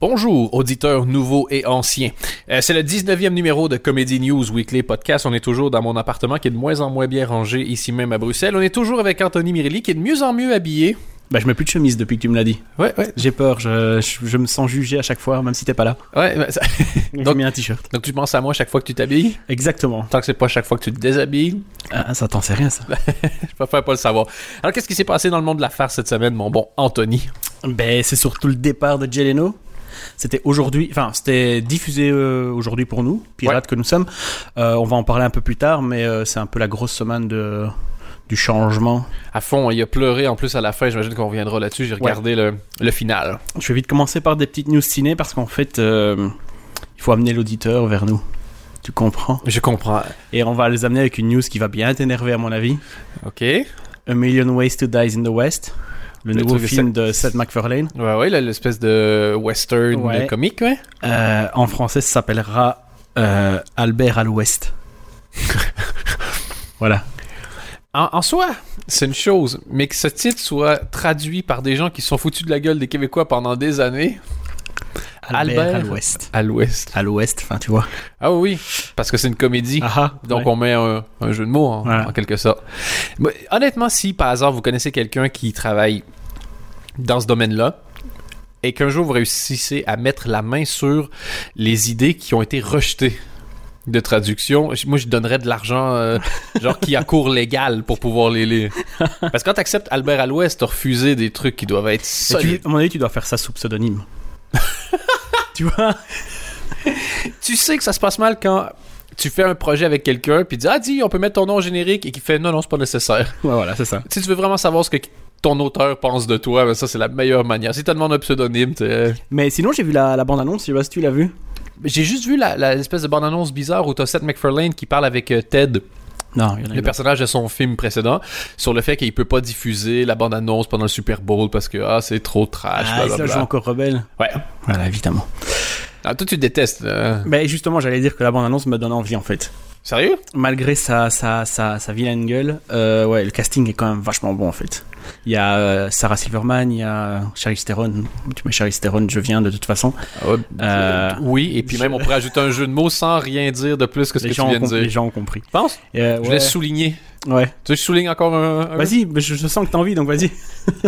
Bonjour, auditeurs nouveaux et anciens. Euh, c'est le 19e numéro de Comedy News Weekly Podcast. On est toujours dans mon appartement qui est de moins en moins bien rangé ici même à Bruxelles. On est toujours avec Anthony Mirelli qui est de mieux en mieux habillé. Bah, je mets plus de chemise depuis que tu me l'as dit. Ouais, ouais. J'ai peur, je, je, je me sens jugé à chaque fois, même si t'es pas là. Ouais, bah, ça- Donc, j'ai mis un t-shirt. donc tu penses à moi chaque fois que tu t'habilles? Exactement. Tant que c'est pas chaque fois que tu te déshabilles, Ah, ça t'en sais rien, ça. je préfère pas le savoir. Alors qu'est-ce qui s'est passé dans le monde de la farce cette semaine, mon bon Anthony? Ben, c'est surtout le départ de Jay Leno. C'était aujourd'hui, enfin, c'était diffusé euh, aujourd'hui pour nous, pirates que nous sommes. Euh, on va en parler un peu plus tard, mais euh, c'est un peu la grosse semaine de, du changement. À fond, il a pleuré en plus à la fin. J'imagine qu'on reviendra là-dessus. J'ai regardé le, le final. Je vais vite commencer par des petites news ciné parce qu'en fait, il faut amener l'auditeur vers nous. Tu comprends? Je comprends. Et on va les amener avec une news qui va bien t'énerver à mon avis. Ok. A Million Ways to Die in the West, le Le nouveau film de Seth MacFarlane. ouais, là, l'espèce de western Ouais. comique, ouais. Euh, en français, ça s'appellera euh, Albert à l'Ouest. voilà. En, en soi, c'est une chose, mais que ce titre soit traduit par des gens qui se sont foutus de la gueule des Québécois pendant des années Albert, Albert. à l'Ouest. à l'ouest. À l'Ouest, enfin, tu vois. Ah oui, parce que c'est une comédie. Ah ah, Donc ouais. on met un, un jeu de mots en, Voilà. en quelque sorte. Mais, honnêtement, si par hasard vous connaissez quelqu'un qui travaille dans ce domaine-là et qu'un jour vous réussissez à mettre la main sur les idées qui ont été rejetées de traduction, moi je donnerais de l'argent euh, genre qui a cours légal pour pouvoir les lire. Parce que quand t'acceptes Albert à l'Ouest, t'as refusé des trucs qui doivent être Mais tu, solides. à mon avis, tu dois faire ça sous pseudonyme. tu vois? Tu sais que ça se passe mal quand tu fais un projet avec quelqu'un puis tu dis ah dis on peut mettre ton nom au générique et qui fait non non c'est pas nécessaire. Ouais, voilà, c'est ça. Si tu veux vraiment savoir ce que ton auteur pense de toi, ben ça c'est la meilleure manière. Si tu demandes un pseudonyme, t'es- Mais sinon, j'ai vu la, la bande-annonce, je sais pas si tu l'as vu. j'ai juste vu la, la- l'espèce de bande-annonce bizarre où t'as Seth MacFarlane qui parle avec euh, Ted, Non, le personnage de son film précédent, sur le fait qu'il peut pas diffuser la bande-annonce pendant le Super Bowl parce que ah c'est trop trash. Ah, ça joue encore rebelle. Ouais. Voilà, évidemment. Ah, toi tu détestes. euh. Mais justement, j'allais dire que la bande-annonce me donne envie, en fait. Sérieux? Malgré sa, sa, sa, sa vilaine gueule, euh, ouais, le casting est quand même vachement bon, en fait. Il y a euh, Sarah Silverman, il y a Charlize Theron. Tu mets Charlize Theron, je viens de toute façon. Ah ouais, Euh, Oui, et puis même on pourrait ajouter un jeu de mots sans rien dire de plus que ce les, que tu viens de compris, les dire. gens ont compris. Tu penses? Euh, Je ouais. l'ai souligné. ouais. Tu veux que je souligne encore un... un- Vas-y, mais je, je sens que t'as envie, donc vas-y.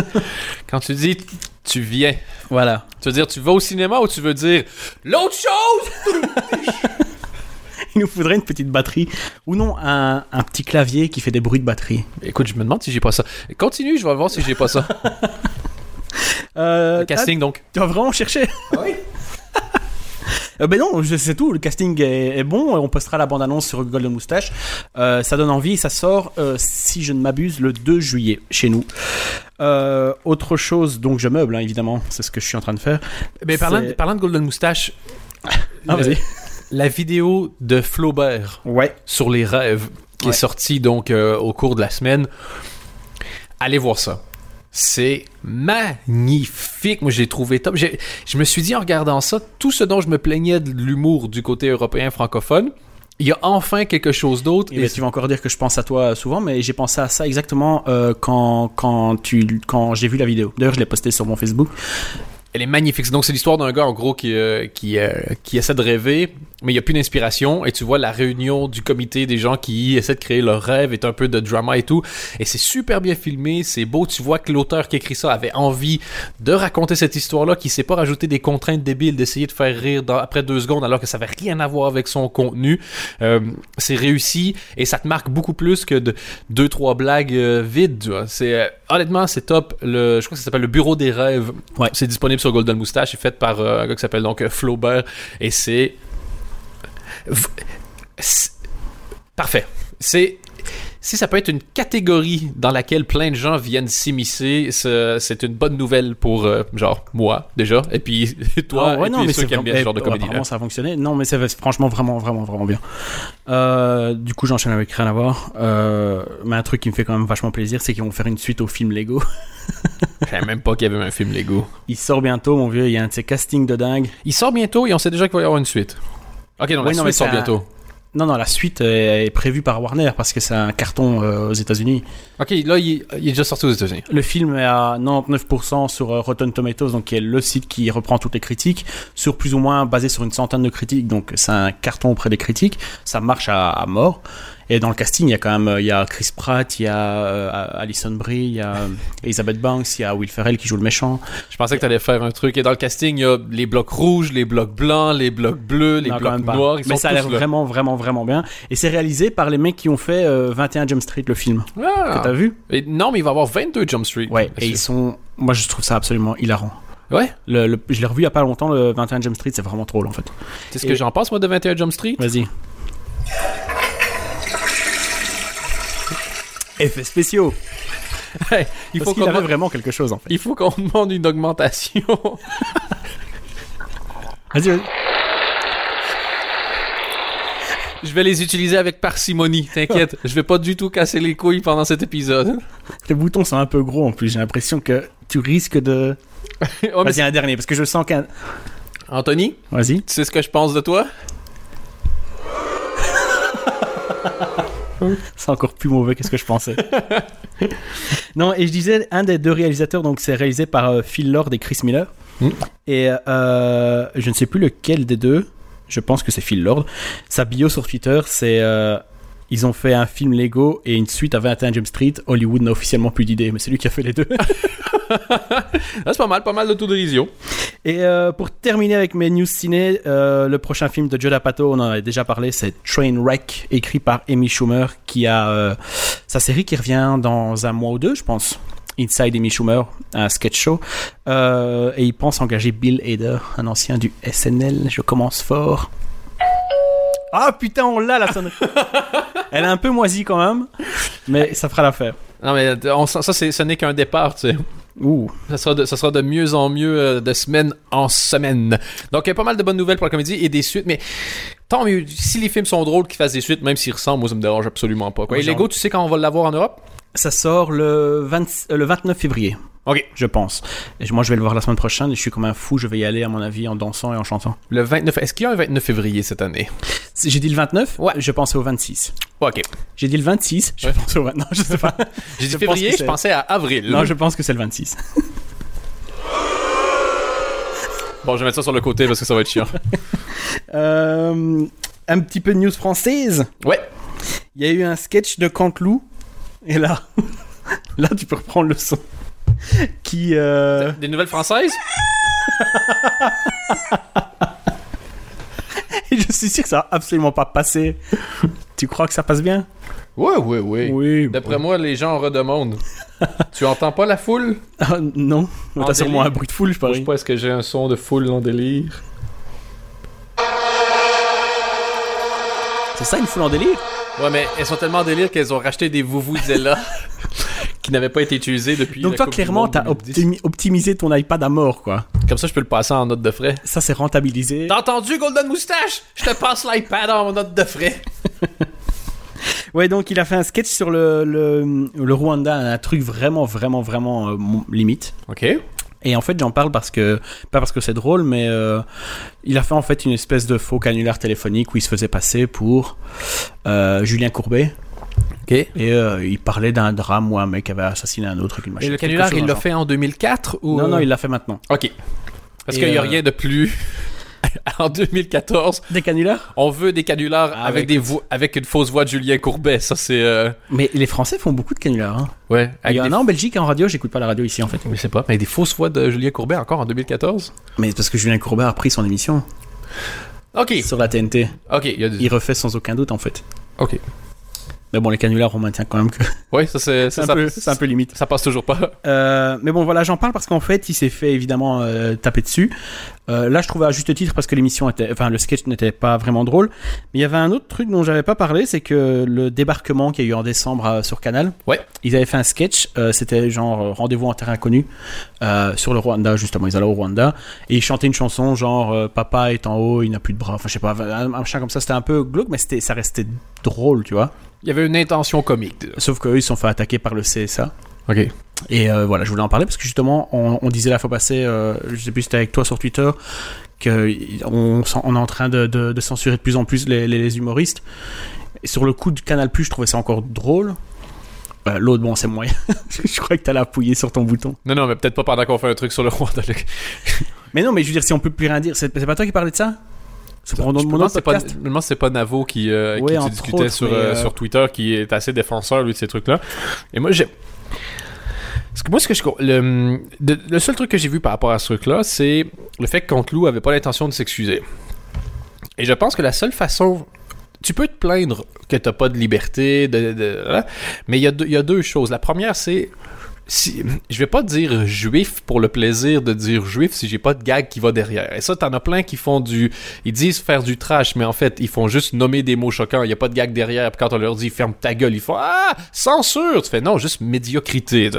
Quand tu dis tu viens, Voilà. tu veux dire tu vas au cinéma ou tu veux dire l'autre chose? Il nous faudrait une petite batterie. Ou non, un, un petit clavier qui fait des bruits de batterie. Écoute, je me demande si j'ai pas ça. Continue, je vais voir si j'ai pas ça. Euh, Le casting donc. ah, tu vas vraiment chercher Oui. Euh, ben non, c'est tout. Le casting est, est bon. On postera la bande-annonce sur Golden Moustache. Euh, ça donne envie. Ça sort, euh, si je ne m'abuse, le 2 juillet chez nous. Autre chose, donc je meuble, hein, évidemment. C'est ce que je suis en train de faire. Mais parlant, parlant de Golden Moustache, Ah, vas-y. La vidéo de Flaubert Ouais. sur les rêves qui Ouais. est sortie donc euh, au cours de la semaine, allez voir ça. C'est magnifique. Moi, j'ai trouvé top. Je me suis dit en regardant ça, tout ce dont je me plaignais de l'humour du côté européen francophone, il y a enfin quelque chose d'autre. Et ben, tu vas encore dire que je pense à toi souvent, mais j'ai pensé à ça exactement euh, quand, quand, tu, quand j'ai vu la vidéo. D'ailleurs, je l'ai posté sur mon Facebook. Elle est magnifique. Donc, c'est l'histoire d'un gars, en gros, qui, euh, qui, euh, qui essaie de rêver, mais il n'y a plus d'inspiration. Et tu vois la réunion du comité des gens qui essaient de créer leur rêve, est un peu de drama et tout. Et c'est super bien filmé, c'est beau. Tu vois que l'auteur qui écrit ça avait envie de raconter cette histoire-là, qui s'est pas rajouté des contraintes débiles d'essayer de faire rire dans- après deux secondes, alors que ça avait rien à voir avec son contenu. Euh, c'est réussi et ça te marque beaucoup plus que de deux, trois blagues euh, vides. C'est, euh, honnêtement, c'est top. Le, je crois que ça s'appelle Le Bureau des rêves. Ouais. C'est disponible sur Golden Moustache. C'est fait par un gars qui s'appelle donc Flaubert. Et c'est. Parfait. C'est. Si ça peut être une catégorie dans laquelle plein de gens viennent s'immiscer, c'est une bonne nouvelle pour, euh, genre, moi, déjà, et puis toi, Ah ouais, et non, puis mais ceux qui aiment bien ce genre de eh, comédie. apparemment, ça a fonctionné. Non, mais c'est franchement vraiment, vraiment, vraiment bien. Euh, du coup, j'enchaîne avec rien à voir. Euh, mais un truc qui me fait quand même vachement plaisir, c'est qu'ils vont faire une suite au film Lego. Je savais même pas qu'il y avait un film Lego. Il sort bientôt, mon vieux. Il y a un de ces castings de dingue. Il sort bientôt et on sait déjà qu'il va y avoir une suite. Ok, non, la Oui, non, suite sort bientôt. Non, non, la suite est, est prévue par Warner parce que c'est un carton euh, aux États-Unis. Ok, là, il, il est déjà sorti aux États-Unis. Le film est à 99% sur euh, Rotten Tomatoes, donc qui est le site qui reprend toutes les critiques, sur plus ou moins basé sur une centaine de critiques, donc c'est un carton auprès des critiques. Ça marche à, à mort. Et dans le casting, il y a quand même euh, il y a Chris Pratt, il y a euh, Alison Brie, il y a euh, Elizabeth Banks, il y a Will Ferrell qui joue le méchant. Je pensais que t'allais faire un truc. Et dans le casting, il y a les blocs rouges, les blocs blancs, les blocs bleus, les Non, blocs noirs. Ils Mais sont ça a l'air vraiment, vraiment, vraiment bien. Et c'est réalisé par les mecs qui ont fait euh, 21 Jump Street, le film. Ah. Que t'as vu? Et non, mais il va y avoir 22 Jump Street. Ouais. Et ils sont. Moi, je trouve ça absolument hilarant. Ouais, Le, le- je l'ai revu il y a pas longtemps, le 21 Jump Street, c'est vraiment drôle en fait. c'est ce Et- que j'en pense, moi, de 21 Jump Street? Vas-y. Effets spéciaux. Ouais, il, faut qu'il qu'on avait vraiment quelque chose en fait. il faut qu'on demande une augmentation. Vas-y, vas-y. Je vais les utiliser avec parcimonie, t'inquiète. je vais pas du tout casser les couilles pendant cet épisode. Les boutons sont un peu gros en plus. J'ai l'impression que tu risques de. Oh, Vas-y, un dernier parce que je sens qu'un. Anthony, Vas-y. tu sais ce que je pense de toi? C'est encore plus mauvais que ce que je pensais. non, et je disais, un des deux réalisateurs, donc c'est réalisé par euh, Phil Lord et Chris Miller. Mm. Et euh, je ne sais plus lequel des deux. Je pense que c'est Phil Lord. Sa bio sur Twitter, c'est. Ils ont fait un film Lego et une suite à 21 Jump Street. Hollywood n'a officiellement plus d'idées, mais c'est lui qui a fait les deux. C'est pas mal, pas mal d'autodérision. Et euh, pour terminer avec mes news ciné, euh, le prochain film de Joe D'Apato, on en avait déjà parlé, c'est Trainwreck, écrit par Amy Schumer, qui a euh, sa série qui revient dans un mois ou deux, je pense. Inside Amy Schumer, un sketch show. Euh, et il pense engager Bill Hader, un ancien du SNL. Je commence fort. Ah putain, on l'a la sonnerie. Elle est un peu moisie quand même, mais ça fera l'affaire. Non, mais on sent- ça, c'est- ce n'est qu'un départ, tu sais. Ouh. Ça sera, de, ça sera de mieux en mieux euh, de semaine en semaine. Donc, il y a pas mal de bonnes nouvelles pour la comédie et des suites, mais tant mieux. Si les films sont drôles, qu'ils fassent des suites, même s'ils ressemblent, moi, ça me dérange absolument pas. Quoi. Et Lego, tu sais quand on va l'avoir en Europe? Ça sort le, 20 euh, le 29 février. Ok. je pense. Moi, je vais le voir la semaine prochaine et je suis comme un fou. Je vais y aller, à mon avis, en dansant et en chantant. Le 29. Est-ce qu'il y a un 29 février cette année? J'ai dit le 29 Ouais. Je pensais au 26. Ok. J'ai dit le 26 Je Ouais. pensais au 29. Non, je sais pas. J'ai dit Je février, je pensais à avril. non, je pense que c'est le 26. Bon, je vais mettre ça sur le côté parce que ça va être chiant. Euh, un petit peu de news française. Ouais. Il y a eu un sketch de Canteloup. Et là, là, tu peux reprendre le son. Qui. euh, Des nouvelles françaises? Et je suis sûr que ça va absolument pas passer. tu crois que ça passe bien? Ouais, ouais, ouais. Oui. D'après moi, les gens en redemandent. tu entends pas la foule? Ah, non. T'as sûrement un bruit de foule, je Je parie. sais pas, est-ce que j'ai un son de foule en délire? C'est ça une foule en délire? Ouais, mais elles sont tellement en délire qu'elles ont racheté des Vuvuzela qui n'avaient pas été utilisés depuis. Donc la toi, Coupe clairement, t'as 2010. optimi- optimisé ton iPad à mort, quoi. Comme ça, je peux le passer en note de frais. Ça, c'est rentabilisé. T'as entendu, Golden Moustache? Je te passe l'iPad en note de frais. Ouais, donc il a fait un sketch sur le, le, le Rwanda, un truc vraiment, vraiment, vraiment euh, limite. Ok. Et en fait, j'en parle parce que, pas parce que c'est drôle, mais euh, il a fait en fait une espèce de faux canular téléphonique où il se faisait passer pour euh, Julien Courbet. Et euh, il parlait d'un drame où un mec avait assassiné un autre. Une Et machine, le canular, il l'a fait en 2004 ou. Non, non, euh, il l'a fait maintenant. Ok. Parce qu'il n'y a euh, rien de plus. en 2014, Des canulars? On veut des canulars Ah, avec, des avec une fausse voix de Julien Courbet. Ça, c'est. euh, Mais les Français font beaucoup de canulars. Hein. Ouais. Il y en a en Belgique en radio, j'écoute pas la radio ici en fait. Je sais pas, mais des fausses voix de Julien Courbet encore en 2014 Mais parce que Julien Courbet a pris son émission Ok. sur la TNT. Ok, il y a des... Il refait sans aucun doute en fait. Ok. Mais bon, les canulars, on maintient quand même que Ouais, ça, c'est. un, un peu limite. ça passe toujours pas. Euh, mais bon, voilà, j'en parle parce qu'en fait, il s'est fait évidemment euh, taper dessus. Euh, là, je trouvais à juste titre parce que l'émission était, enfin, le sketch n'était pas vraiment drôle. Mais il y avait un autre truc dont j'avais pas parlé, c'est que le débarquement qu'il y a eu en décembre sur Canal, Ouais. ils avaient fait un sketch. C'était genre rendez-vous en terrain inconnu euh, sur le Rwanda justement. Ils allaient au Rwanda et ils chantaient une chanson genre Papa est en haut, il n'a plus de bras. Enfin, je sais pas, un, un machin comme ça. C'était un peu glauque, mais c'était, ça restait drôle, tu vois. Il y avait une intention comique. Sauf qu'eux, ils se sont fait attaquer par le CSA. Ok. Et euh, voilà, je voulais en parler parce que justement, on, on disait la fois passée, euh, je sais plus si c'était avec toi sur Twitter, qu'on on est en train de, de- de censurer de plus en plus les, les- les humoristes. Et sur le coup du Canal Plus, je trouvais ça encore drôle. Euh, L'autre, bon, c'est moyen. je crois que t'allais appuyer sur ton bouton. Non, non, mais peut-être pas pendant qu'on fait un truc sur le roi de Mais non, mais je veux dire, si on peut plus rien dire, c'est pas toi qui parlais de ça? C'est pour mon autre pas, c'est pas Navo qui, euh, Ouais, qui discutait autres, sur, euh, euh, sur Twitter, qui est assez défenseur, lui, de ces trucs-là. Et moi, j'ai. Parce que moi, ce que je. Le, de- le seul truc que j'ai vu par rapport à ce truc-là, c'est le fait que Contelou avait pas l'intention de s'excuser. Et je pense que la seule façon. Tu peux te plaindre que t'as pas de liberté, de, de- mais il y, a deux- il y a deux choses. La première, c'est. Si, je vais pas dire juif pour le plaisir de dire juif si j'ai pas de gag qui va derrière. Et ça, t'en as plein qui font du. Ils disent faire du trash, mais en fait, ils font juste nommer des mots choquants. Il y a pas de gag derrière. Puis quand on leur dit ferme ta gueule, ils font Ah, censure Tu fais non, juste médiocrité.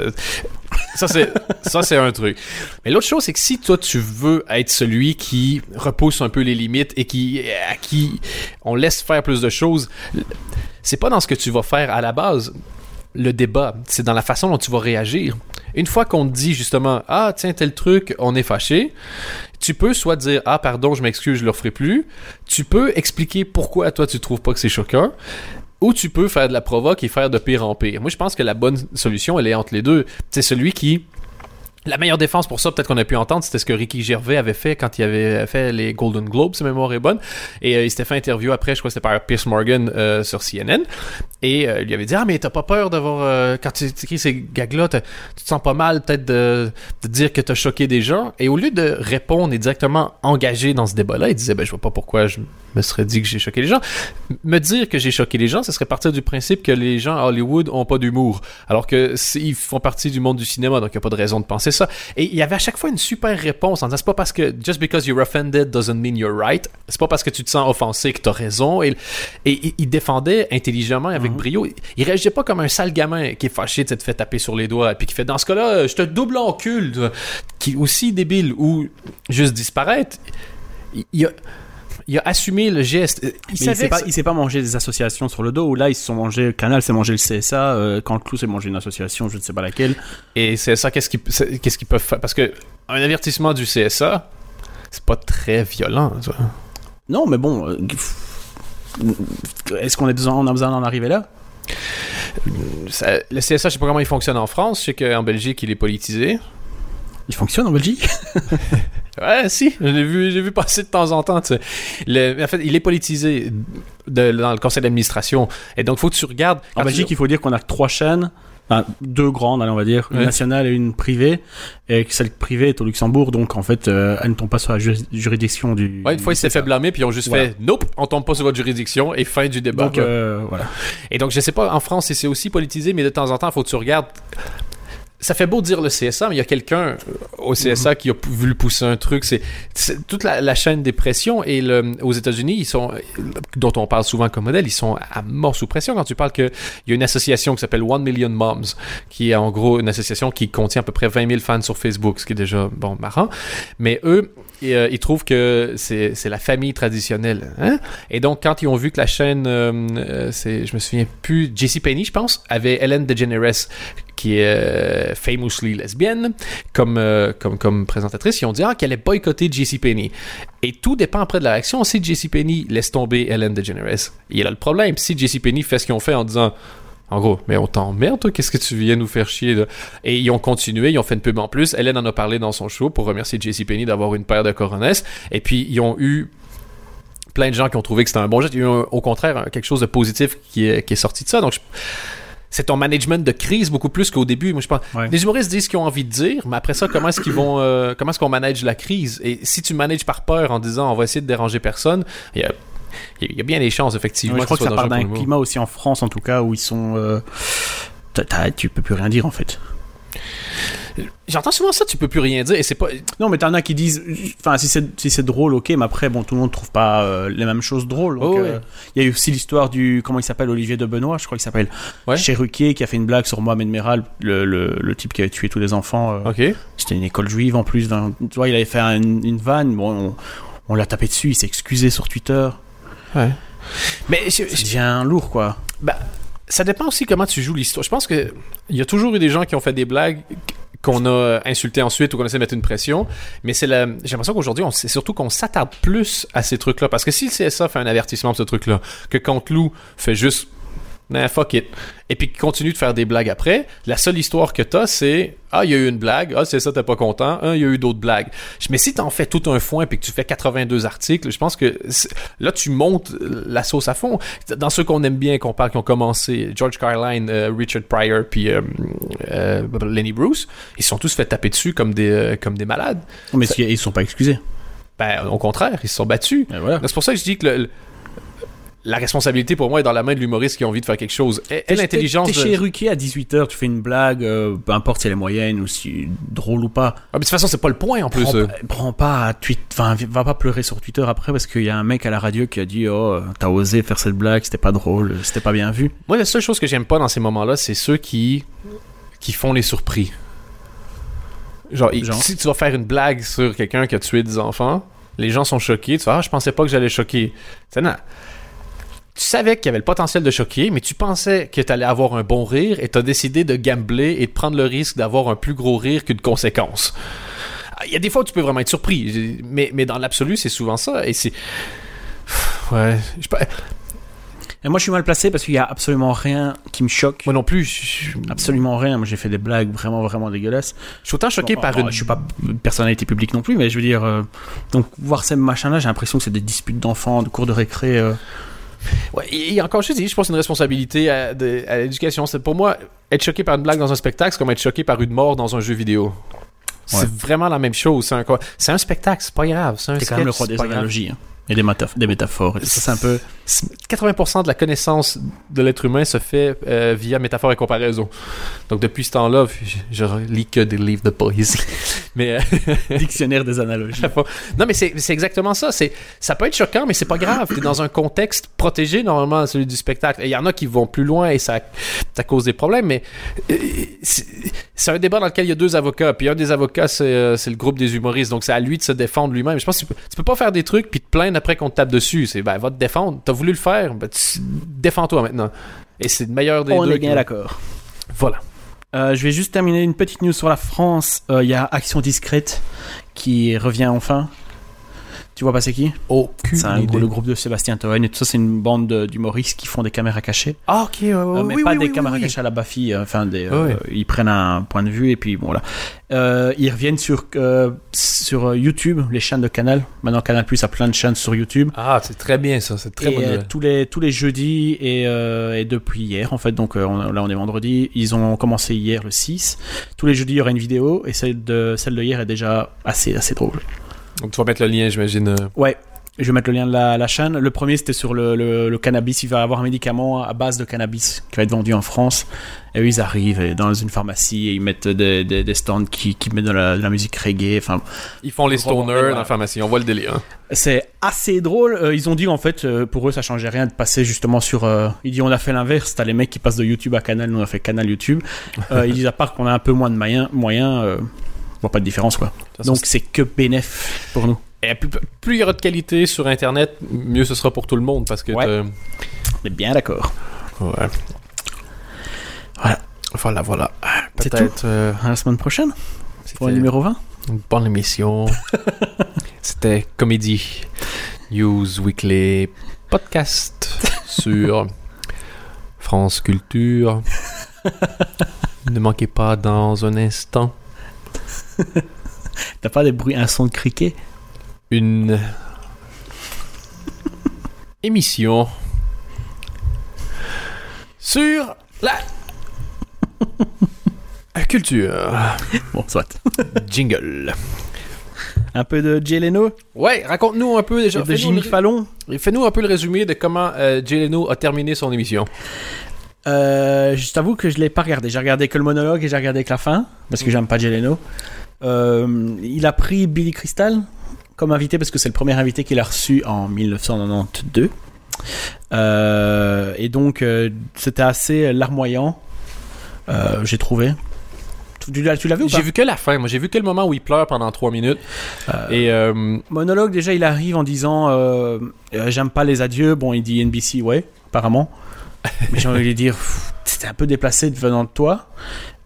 Ça, c'est, ça, c'est un truc. Mais l'autre chose, c'est que si toi, tu veux être celui qui repousse un peu les limites et qui, à qui on laisse faire plus de choses, c'est pas dans ce que tu vas faire à la base le débat, c'est dans la façon dont tu vas réagir. Une fois qu'on te dit justement ah tiens tel truc, on est fâché, tu peux soit dire ah pardon, je m'excuse, je le referai plus. Tu peux expliquer pourquoi toi tu trouves pas que c'est choquant. Ou tu peux faire de la provoque et faire de pire en pire. Moi, je pense que la bonne solution, elle est entre les deux. C'est celui qui la meilleure défense pour ça, peut-être qu'on a pu entendre, c'était ce que Ricky Gervais avait fait quand il avait fait les Golden Globes, si mémoire est bonne. Et euh, il s'était fait interview après, je crois que c'était par Pierce Morgan euh, sur CNN. Et euh, il lui avait dit Ah, mais t'as pas peur d'avoir. quand tu écris ces gags-là, tu te sens pas mal peut-être de, dire que t'as choqué des gens. Et au lieu de répondre et directement engager dans ce débat-là, il disait Ben, je vois pas pourquoi je me serais dit que j'ai choqué les gens. Me dire que j'ai choqué les gens, ce serait partir du principe que les gens à Hollywood ont pas d'humour. Alors que ils font partie du monde du cinéma, donc il a pas de raison de penser ça. Et il y avait à chaque fois une super réponse en disant c'est pas parce que just because you're offended doesn't mean you're right. C'est pas parce que tu te sens offensé que t'as raison. Et, il défendait intelligemment avec brio. Il réagissait pas comme un sale gamin qui est fâché de s'être fait taper sur les doigts puis qui fait dans ce cas-là je te double en cul, qui est aussi débile ou juste disparaître. Il, il a il a assumé le geste. Il Mais il savait s'est que pas, ça- il s'est pas mangé des associations sur le dos. Ou là, ils se sont mangés. Canal s'est mangé le CSA. Euh, quand le Clou s'est mangé une association, je ne sais pas laquelle. Et c'est ça, qu'est-ce qu'ils peuvent faire? Parce que un avertissement du CSA, c'est pas très violent. Non, mais bon. euh, Est-ce qu'on a besoin, on a besoin d'en arriver là? Ça- le CSA, je sais pas comment il fonctionne en France. Je sais qu'en Belgique, il est politisé. Il fonctionne en Belgique? Ouais, si, je l'ai vu, j'ai vu passer de temps en temps. tu sais. Le- en fait, il est politisé de- dans le conseil d'administration. Et donc, faut que tu regardes. En tu- Belgique, il faut dire qu'on a trois chaînes. Enfin, deux grandes, allez, on va dire, une nationale et une privée, et que celle privée est au Luxembourg, donc en fait, euh, elle ne tombe pas sur la juri- juridiction du. Ouais, une fois, il s'est fait blâmer, puis ils ont juste Voilà. fait Nope, on tombe pas sur votre juridiction, et fin du débat. Donc euh, voilà. Et donc, je sais pas, en France, c'est aussi politisé, mais de temps en temps, il faut que tu regardes. Ça fait beau dire le CSA, mais il y a quelqu'un au CSA qui a voulu pousser un truc. C'est toute la, chaîne des pressions. Et aux États-Unis, ils sont, dont on parle souvent comme modèle, ils sont à mort sous pression. Quand tu parles qu'il y a une association qui s'appelle One Million Moms, qui est en gros une association qui contient à peu près 20 000 fans sur Facebook, ce qui est déjà, bon, marrant. Mais eux, ils, euh, ils trouvent que c'est la famille traditionnelle. Hein? Et donc, quand ils ont vu que la chaîne, euh, euh, je me souviens plus, JCPenney, je pense, avait Ellen DeGeneres, qui est euh, famously lesbienne, comme, euh, comme, comme présentatrice, ils ont dit ah, qu'elle allait boycotter JCPenney. Et tout dépend après de la réaction. Si JCPenney laisse tomber Ellen DeGeneres, il y a le problème. Si JCPenney fait ce qu'ils ont fait en disant en gros, mais on t'emmerde, toi, qu'est-ce que tu viens nous faire chier? Et ils ont continué, ils ont fait une pub en plus. Hélène en a parlé dans son show pour remercier JCPenney d'avoir une paire de coronesses. Et puis, ils ont eu plein de gens qui ont trouvé que c'était un bon geste. Il y a eu, au contraire, quelque chose de positif qui est, qui est sorti de ça. Donc, je- c'est ton management de crise beaucoup plus qu'au début. Moi, je pense. Ouais. Les humoristes disent ce qu'ils ont envie de dire, mais après ça, comment est-ce qu'ils vont, euh, comment est-ce qu'on manage la crise? Et si tu manages par peur en disant on va essayer de déranger personne, il y a, il y a bien des chances effectivement. Ouais, je crois que ce ça part d'un climat aussi en France, en tout cas, où ils sont. euh, tu peux plus rien dire en fait. J'entends souvent ça, tu peux plus rien dire et c'est pas. Non, mais t'en as qui disent. Enfin, si c'est si c'est drôle, ok, mais après, bon, tout le monde trouve pas euh, les mêmes choses drôles. Oh, euh, Il y a eu aussi l'histoire du. Comment il s'appelle Olivier de Benoît, je crois qu'il s'appelle. Ouais. Chez Ruquier, qui a fait une blague sur Mohamed Meral, le, le, le type qui avait tué tous les enfants. euh, Ok. C'était une école juive en plus. Tu vois, il avait fait une, une vanne. Bon, on, on l'a tapé dessus, il s'est excusé sur Twitter. Ouais. Mais je- Ça je- devient lourd, quoi. ça dépend aussi comment tu joues l'histoire. Je pense que il y a toujours eu des gens qui ont fait des blagues qu'on a insulté ensuite ou qu'on essaie de mettre une pression. Mais c'est la, j'ai l'impression qu'aujourd'hui, on, c'est surtout qu'on s'attarde plus à ces trucs-là. Parce que si le CSA fait un avertissement pour ce truc-là, que Canteloup fait juste Nah, fuck it. Et puis qu'il continue de faire des blagues après. La seule histoire que t'as, c'est Ah, il y a eu une blague. Ah, c'est ça, t'es pas content. Ah, il y a eu d'autres blagues. Mais si t'en fais tout un foin puis que tu fais 82 articles, je pense que là, tu montes la sauce à fond. Dans ceux qu'on aime bien, qu'on parle, qui ont commencé, George Carline, euh, Richard Pryor, puis euh, euh, Lenny Bruce, ils sont tous fait taper dessus comme des, comme des malades. Mais si- ils sont pas excusés? Ben, au contraire, ils se sont battus. Voilà. C'est pour ça que je dis que le- la responsabilité pour moi est dans la main de l'humoriste qui a envie de faire quelque chose. Et, et l'intelligence. T'es chez Ruquier à 18h, tu fais une blague, euh, peu importe si elle est moyenne ou si drôle ou pas. Ah, mais de toute façon, c'est pas le point en plus. Prends, euh. prends pas à tweet, enfin, va pas pleurer sur Twitter après parce qu'il y a un mec à la radio qui a dit Oh, t'as osé faire cette blague, c'était pas drôle, c'était pas bien vu. Moi, la seule chose que j'aime pas dans ces moments-là, c'est ceux qui qui font les surpris. Genre, si tu vas faire une blague sur quelqu'un qui a tué des enfants, les gens sont choqués. Tu fais ah, je pensais pas que j'allais choquer. C'est. Tu savais qu'il y avait le potentiel de choquer, mais tu pensais que tu allais avoir un bon rire et tu as décidé de gambler et de prendre le risque d'avoir un plus gros rire qu'une conséquence. Ah, Il y a des fois où tu peux vraiment être surpris, mais, mais dans l'absolu, c'est souvent ça. Et c'est. Ouais. Je sais pas- Et moi, je suis mal placé parce qu'il y a absolument rien qui me choque. Moi non plus. Je, Absolument rien. Moi, j'ai fait des blagues vraiment, vraiment dégueulasses. je suis autant choqué Bon, par une. Je suis pas personnalité publique non plus, mais je veux dire. euh, donc, voir ces machins-là, j'ai l'impression que c'est des disputes d'enfants, de cours de récré. euh. Ouais, et et encore, je dis, je pense que c'est une responsabilité à, l'éducation. C'est pour moi, être choqué par une blague dans un spectacle, c'est comme être choqué par une mort dans un jeu vidéo. C'est Ouais. vraiment la même chose. C'est un, un spectacle, c'est pas grave. C'est quand même le roi des analogies hein, et des, des métaphores. C'est un peu. C'est- 80% de la connaissance de l'être humain se fait euh, via métaphore et comparaison. Donc depuis ce temps-là, je, lis que des livres de poésie. Mais euh, dictionnaire des analogies. non, mais c'est exactement ça. C'est ça peut être choquant, mais c'est pas grave. T'es dans un contexte protégé normalement, celui du spectacle. Et Il y en a qui vont plus loin et ça ça cause des problèmes. Mais euh, c'est un débat dans lequel il y a deux avocats. Puis un des avocats c'est euh, c'est le groupe des humoristes. Donc c'est à lui de se défendre lui-même. Je pense que tu peux, tu peux pas faire des trucs puis te plaindre après qu'on te tape dessus. C'est ben va te défendre. T'as voulu le faire, ben, défends-toi maintenant. Et c'est le meilleur des On deux. est qui- bien d'accord. Voilà. Euh, je vais juste terminer une petite news sur la France. Euh, Il y a Action Discrète qui revient enfin. Tu vois pas c'est qui? Aucune C'est un- idée. le groupe de Sébastien Toen et tout ça, c'est une bande de- d'humoristes qui font des caméras cachées. Ah ok. ouais, ouais, Euh, mais oui, pas oui, des oui, caméras cachées à la Bafi, euh, enfin des, euh, Ouais. ils prennent un point de vue et puis bon voilà. Ils reviennent sur sur YouTube, les chaînes de Canal. Maintenant Canal Plus a plein de chaînes sur YouTube. Ah c'est très bien ça. C'est très et nouvelle. tous les tous les jeudis et, et depuis hier en fait donc on- là on est vendredi ils ont commencé hier le 6 tous les jeudis il y aura une vidéo et celle de celle de hier est déjà assez assez drôle Donc tu vas mettre le lien, j'imagine. euh, ouais je vais mettre le lien de la, la chaîne le premier c'était sur le, le, le cannabis il va y avoir un médicament à base de cannabis qui va être vendu en France et eux ils arrivent et dans une pharmacie et ils mettent des, des, des stands qui, qui mettent de la, de la musique reggae enfin Ils font les stoners dans la pharmacie. On voit le délire. hein. C'est assez drôle. Euh, ils ont dit en fait, euh, pour eux, ça changeait rien de passer justement sur. euh, ils disent on a fait l'inverse. T'as les mecs qui passent de YouTube à Canal, nous on a fait Canal YouTube. Ils disent à part qu'on a un peu moins de moyens, moyens, on voit pas de différence quoi. Donc c'est que bénéf pour nous. Et plus, plus il y aura de qualité sur Internet, mieux ce sera pour tout le monde parce que Ouais. On est bien d'accord. ouais. Voilà. Voilà, voilà. Peut-être euh, À la semaine prochaine pour le numéro 20. une bonne émission. C'était Comédie News Weekly Podcast sur France Culture. ne manquez pas dans un instant T'as pas des bruits, un son de criquet? Une émission sur la culture. Bon, soit. Jingle. Un peu de Jay Leno? Ouais, raconte-nous un peu déjà. de Jimmy Fallon? Fais-nous un peu le résumé de comment euh, Jay Leno a terminé son émission. Euh, je t'avoue que je l'ai pas regardé. J'ai regardé que le monologue et j'ai regardé que la fin parce que j'aime pas Jay Leno. Euh, il a pris Billy Crystal comme invité parce que c'est le premier invité qu'il a reçu en 1992. Euh, et donc euh, c'était assez larmoyant. Euh, j'ai trouvé. Tu, tu vu ou pas? J'ai vu que la fin. Moi, j'ai vu que le moment où il pleure pendant trois minutes. Et Monologue déjà il arrive en disant j'aime pas les adieux. Bon il dit NBC ouais apparemment. Mais j'ai envie de lui dire c'était un peu déplacé de venant de toi.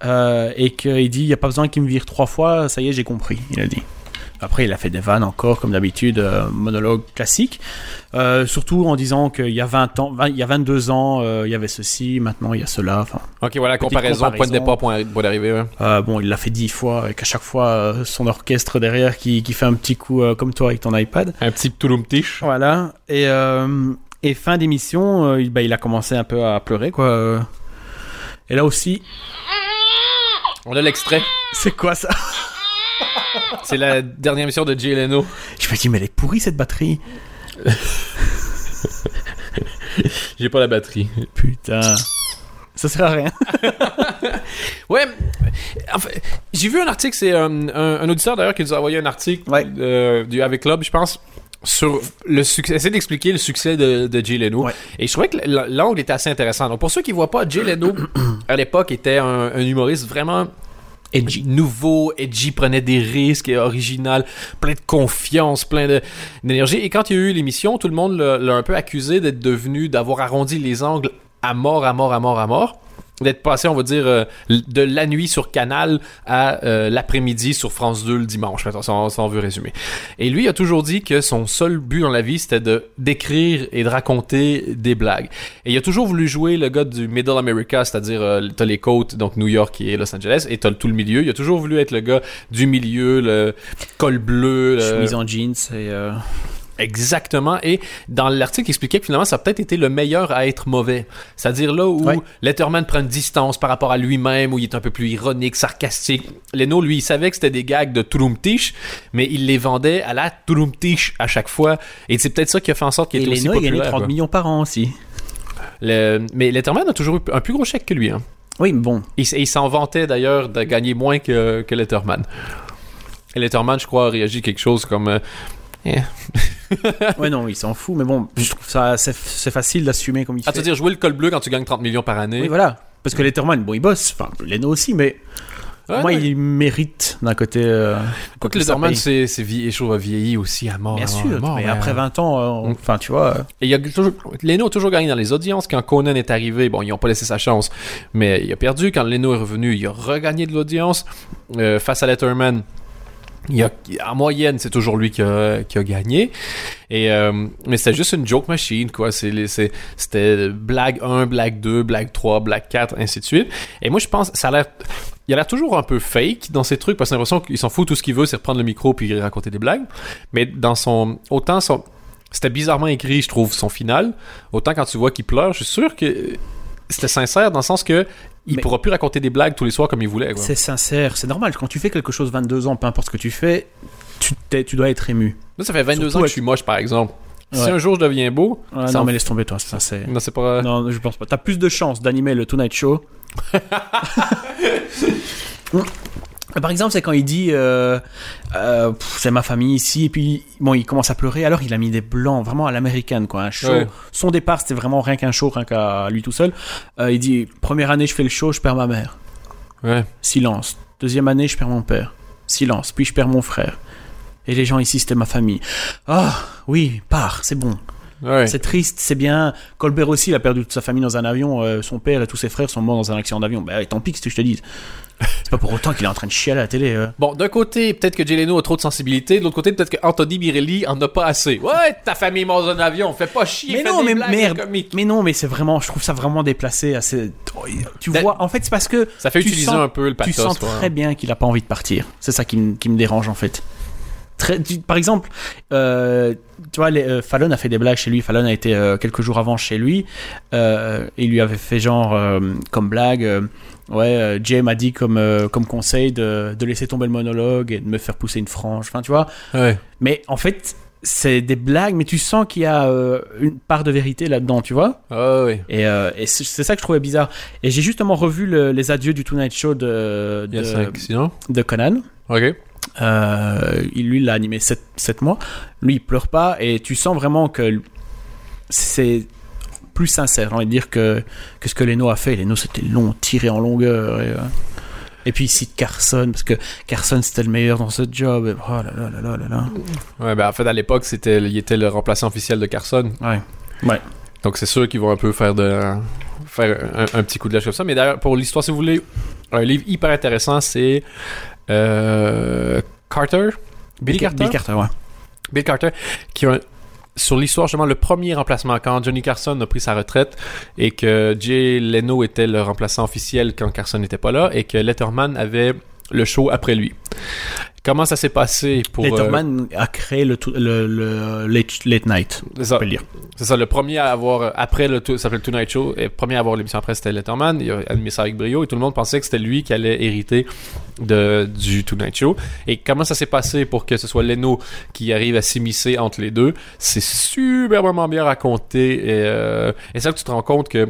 Euh, et qu'il dit il n'y a pas besoin qu'il me vire trois fois, ça y est, j'ai compris, il a dit. Après, il a fait des vannes encore, comme d'habitude, euh, monologue classique. Euh, surtout en disant qu'il y a 20 ans, 20 il y a 22 ans, euh, il y avait ceci, maintenant il y a cela. Enfin, Ok, voilà, comparaison, point de départ, point, d'arrivée. ouais. bon, il l'a fait 10 fois, et qu'à chaque fois, son orchestre derrière qui, qui fait un petit coup comme toi avec ton iPad. Un petit touloum-tiche. Voilà. Et, et fin d'émission, il, bah, il a commencé un peu à pleurer, quoi. Et là aussi, On a l'extrait. c'est quoi ça? C'est la dernière émission de Jay Leno. Je me dis, mais elle est pourrie cette batterie. J'ai pas la batterie. Putain. Ça sert à rien. Ouais, en fait, j'ai vu un article, c'est euh, un, un auditeur d'ailleurs qui nous a envoyé un article Ouais. euh, du Avec Club, je pense, sur le succès, essayer d'expliquer le succès de, de Jay Leno. Ouais. Et je trouvais que l'angle était assez intéressant. Donc pour ceux qui voient pas, Jay Leno, à l'époque, était un, un humoriste vraiment Edgy. nouveau, edgy, prenait des risques, et original, plein de confiance, plein d'énergie. Et quand il y a eu l'émission, tout le monde l'a un peu accusé d'être devenu, d'avoir arrondi les angles à mort, à mort, à mort, à mort. D'être passé, on va dire, euh, de la nuit sur Canal à euh, l'après-midi sur France 2 le dimanche, si on, si veut résumer. Et lui a toujours dit que son seul but dans la vie, c'était de d'écrire et de raconter des blagues. Et il a toujours voulu jouer le gars du Middle America, c'est-à-dire euh, t'as les côtes, donc New York et Los Angeles, et t'as tout le milieu. Il a toujours voulu être le gars du milieu, le col bleu, le... Chemise en jeans et. Exactement. Et dans l'article, il expliquait que finalement, ça a peut-être été le meilleur à être mauvais. C'est-à-dire là où. Letterman prend une distance par rapport à lui-même, où il est un peu plus ironique, sarcastique. Leno, lui, il savait que c'était des gags de Touloum-Tiche, mais il les vendait à la Touloum-Tiche à chaque fois. Et c'est peut-être ça qui a fait en sorte qu'il était aussi Leno, il gagnait populaire. 30 quoi. millions par an aussi. Le- Mais Letterman a toujours eu un plus gros chèque que lui. Hein. Oui, mais bon. Il, il s'en vantait d'ailleurs de gagner moins que, que Letterman. Et Letterman, je crois, a réagi quelque chose comme... euh, Ouais, non, il s'en fout, mais bon, je trouve ça, c'est facile d'assumer comme il Ah, fait. tu veux dire jouer le col bleu quand tu gagnes 30 millions par année? Oui, voilà. Parce que Letterman, bon, il bosse. Enfin, Leno aussi, mais Ouais, moi, ouais. il mérite d'un côté. euh, Quoique ça Letterman, c'est vie- a vieilli aussi à mort. Bien à mort, sûr, à mort, mais mais, après euh, 20 ans, euh, on- enfin, tu vois. euh, Et il y a toujours, Leno a toujours gagné dans les audiences. Quand Conan est arrivé, bon, ils n'ont pas laissé sa chance, mais il a perdu. Quand Leno est revenu, il a regagné de l'audience. Euh, face à Letterman, il a, en moyenne, c'est toujours lui qui a, qui a gagné. Et, euh, mais c'était juste une joke machine, quoi. C'était blague 1, blague 2, blague 3, blague 4, ainsi de suite. Et moi, je pense, ça a l'air. Il a l'air toujours un peu fake dans ces trucs parce que j'ai l'impression qu'il s'en fout, tout ce qu'il veut, c'est reprendre le micro puis raconter des blagues. Mais dans son. Autant son. C'était bizarrement écrit, je trouve, son final. Autant quand tu vois qu'il pleure, je suis sûr que c'était sincère dans le sens que il Mais- pourra plus raconter des blagues tous les soirs comme il voulait. C'est sincère, c'est normal. Quand tu fais quelque chose 22 ans, peu importe ce que tu fais, tu, dois être ému. Moi, ça fait 22 Surtout ans que je suis moche, par exemple. Si un jour je deviens beau, non, en- mais laisse tomber, toi, ça c'est. non, c'est pas. Non, je pense pas. T'as plus de chances d'animer le Tonight Show. Par exemple, c'est quand il dit euh, euh, c'est ma famille ici, et puis bon, il commence à pleurer. Alors, il a mis des blancs, vraiment à l'américaine, quoi. Un show. Ouais. Son départ, c'était vraiment rien qu'un show, rien qu'à lui tout seul. Euh, il dit première année, je fais le show, je perds ma mère. Ouais. Silence. Deuxième année, je perds mon père. Silence. Puis je perds mon frère. Et les gens ici, c'était ma famille. Ah, oui, pars, c'est bon. Ouais. C'est triste, c'est bien. Colbert aussi, il a perdu toute sa famille dans un avion. son père et tous ses frères sont morts dans un accident d'avion. Bah, tant pis, que je te dise. C'est pas pour autant qu'il est en train de chier à la télé. euh. Bon, d'un côté, peut-être que Jay Leno a trop de sensibilité. De l'autre côté, peut-être que Anthony Birelli en a pas assez. Ouais, ta famille est morte dans un avion. Fais pas chier. Mais fais non, des mais merde. Mais non, mais c'est vraiment, je trouve ça vraiment déplacé. Assez... Tu vois, en fait, c'est parce que Ça fait tu utiliser sens- un peu le tu pathos. sens ouais. très bien qu'il a pas envie de partir. C'est ça qui me dérange en fait. Très, tu- par exemple, euh, tu vois, les- euh, Fallon a fait des blagues chez lui. Fallon a été euh, quelques jours avant chez lui. Il lui avait fait genre comme blague. ouais, Jay m'a dit comme comme conseil de, de laisser tomber le monologue et de me faire pousser une frange. Enfin, tu vois. Ouais. Mais en fait, c'est des blagues, mais tu sens qu'il y a euh, une part de vérité là-dedans, tu vois. Ouais. Et, euh, et c'est ça que je trouvais bizarre. Et j'ai justement revu le- les adieux du Tonight Show de, de Conan. Ok. Euh, il, lui, il l'a animé 7, mois. Lui, il pleure pas. Et tu sens vraiment que c'est plus sincère, envie de dire, que, que ce que Leno a fait. Leno, c'était long, tiré en longueur. Et, euh, et puis il cite Carson, parce que Carson, c'était le meilleur dans ce job. Et, oh là là là là là là. Ouais, ben en fait, à l'époque, c'était, il était le remplaçant officiel de Carson. Ouais. Ouais. Donc c'est sûr qu'ils vont un peu faire de faire un, un petit coup de lâche comme ça. Mais d'ailleurs, pour l'histoire, si vous voulez, un livre hyper intéressant, c'est Carter? Billy Carter? Bill Carter, ouais. Bill Carter, qui a sur l'histoire, justement, le premier remplacement, quand Johnny Carson a pris sa retraite et que Jay Leno était le remplaçant officiel quand Carson n'était pas là et que Letterman avait le show après lui. Comment ça s'est passé pour... euh, Letterman a créé le, le, le late, late Night, c'est ça. on peut le dire. C'est ça, le premier à avoir, euh, après le, ça s'appelle Tonight Show, et le premier à avoir l'émission après c'était Letterman, il a animé ça avec brio, et tout le monde pensait que c'était lui qui allait hériter de, du Tonight Show. Et comment ça s'est passé pour que ce soit Leno qui arrive à s'immiscer entre les deux, c'est superbement bien raconté, et, euh, et c'est là que tu te rends compte que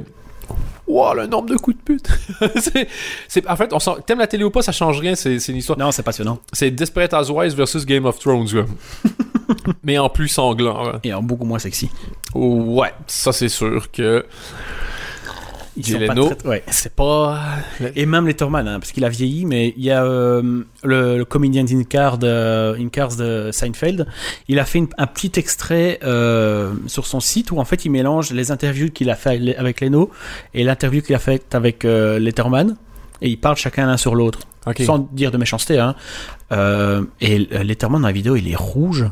Wow, le nombre de coups de pute! c'est, c'est- en fait, on s'en- t'aimes la télé ou pas, ça change rien, c'est, c'est une histoire. Non, c'est passionnant. C'est Desperate Housewives versus Game of Thrones, quoi. Mais en plus sanglant, ouais. Et en beaucoup moins sexy. Ouais, ça c'est sûr que Jay sont pas Leno. très- ouais. c'est pas. Et même Letterman, hein, parce qu'il a vieilli, mais il y a euh, le, le comedian in card, euh, in cars de Seinfeld. Il a fait une- un petit extrait euh, sur son site où en fait il mélange les interviews qu'il a fait avec Leno et l'interview qu'il a faite avec euh, Letterman. Et ils parlent chacun l'un sur l'autre, sans dire de méchanceté. Hein. Euh, et Letterman dans la vidéo, il est rouge.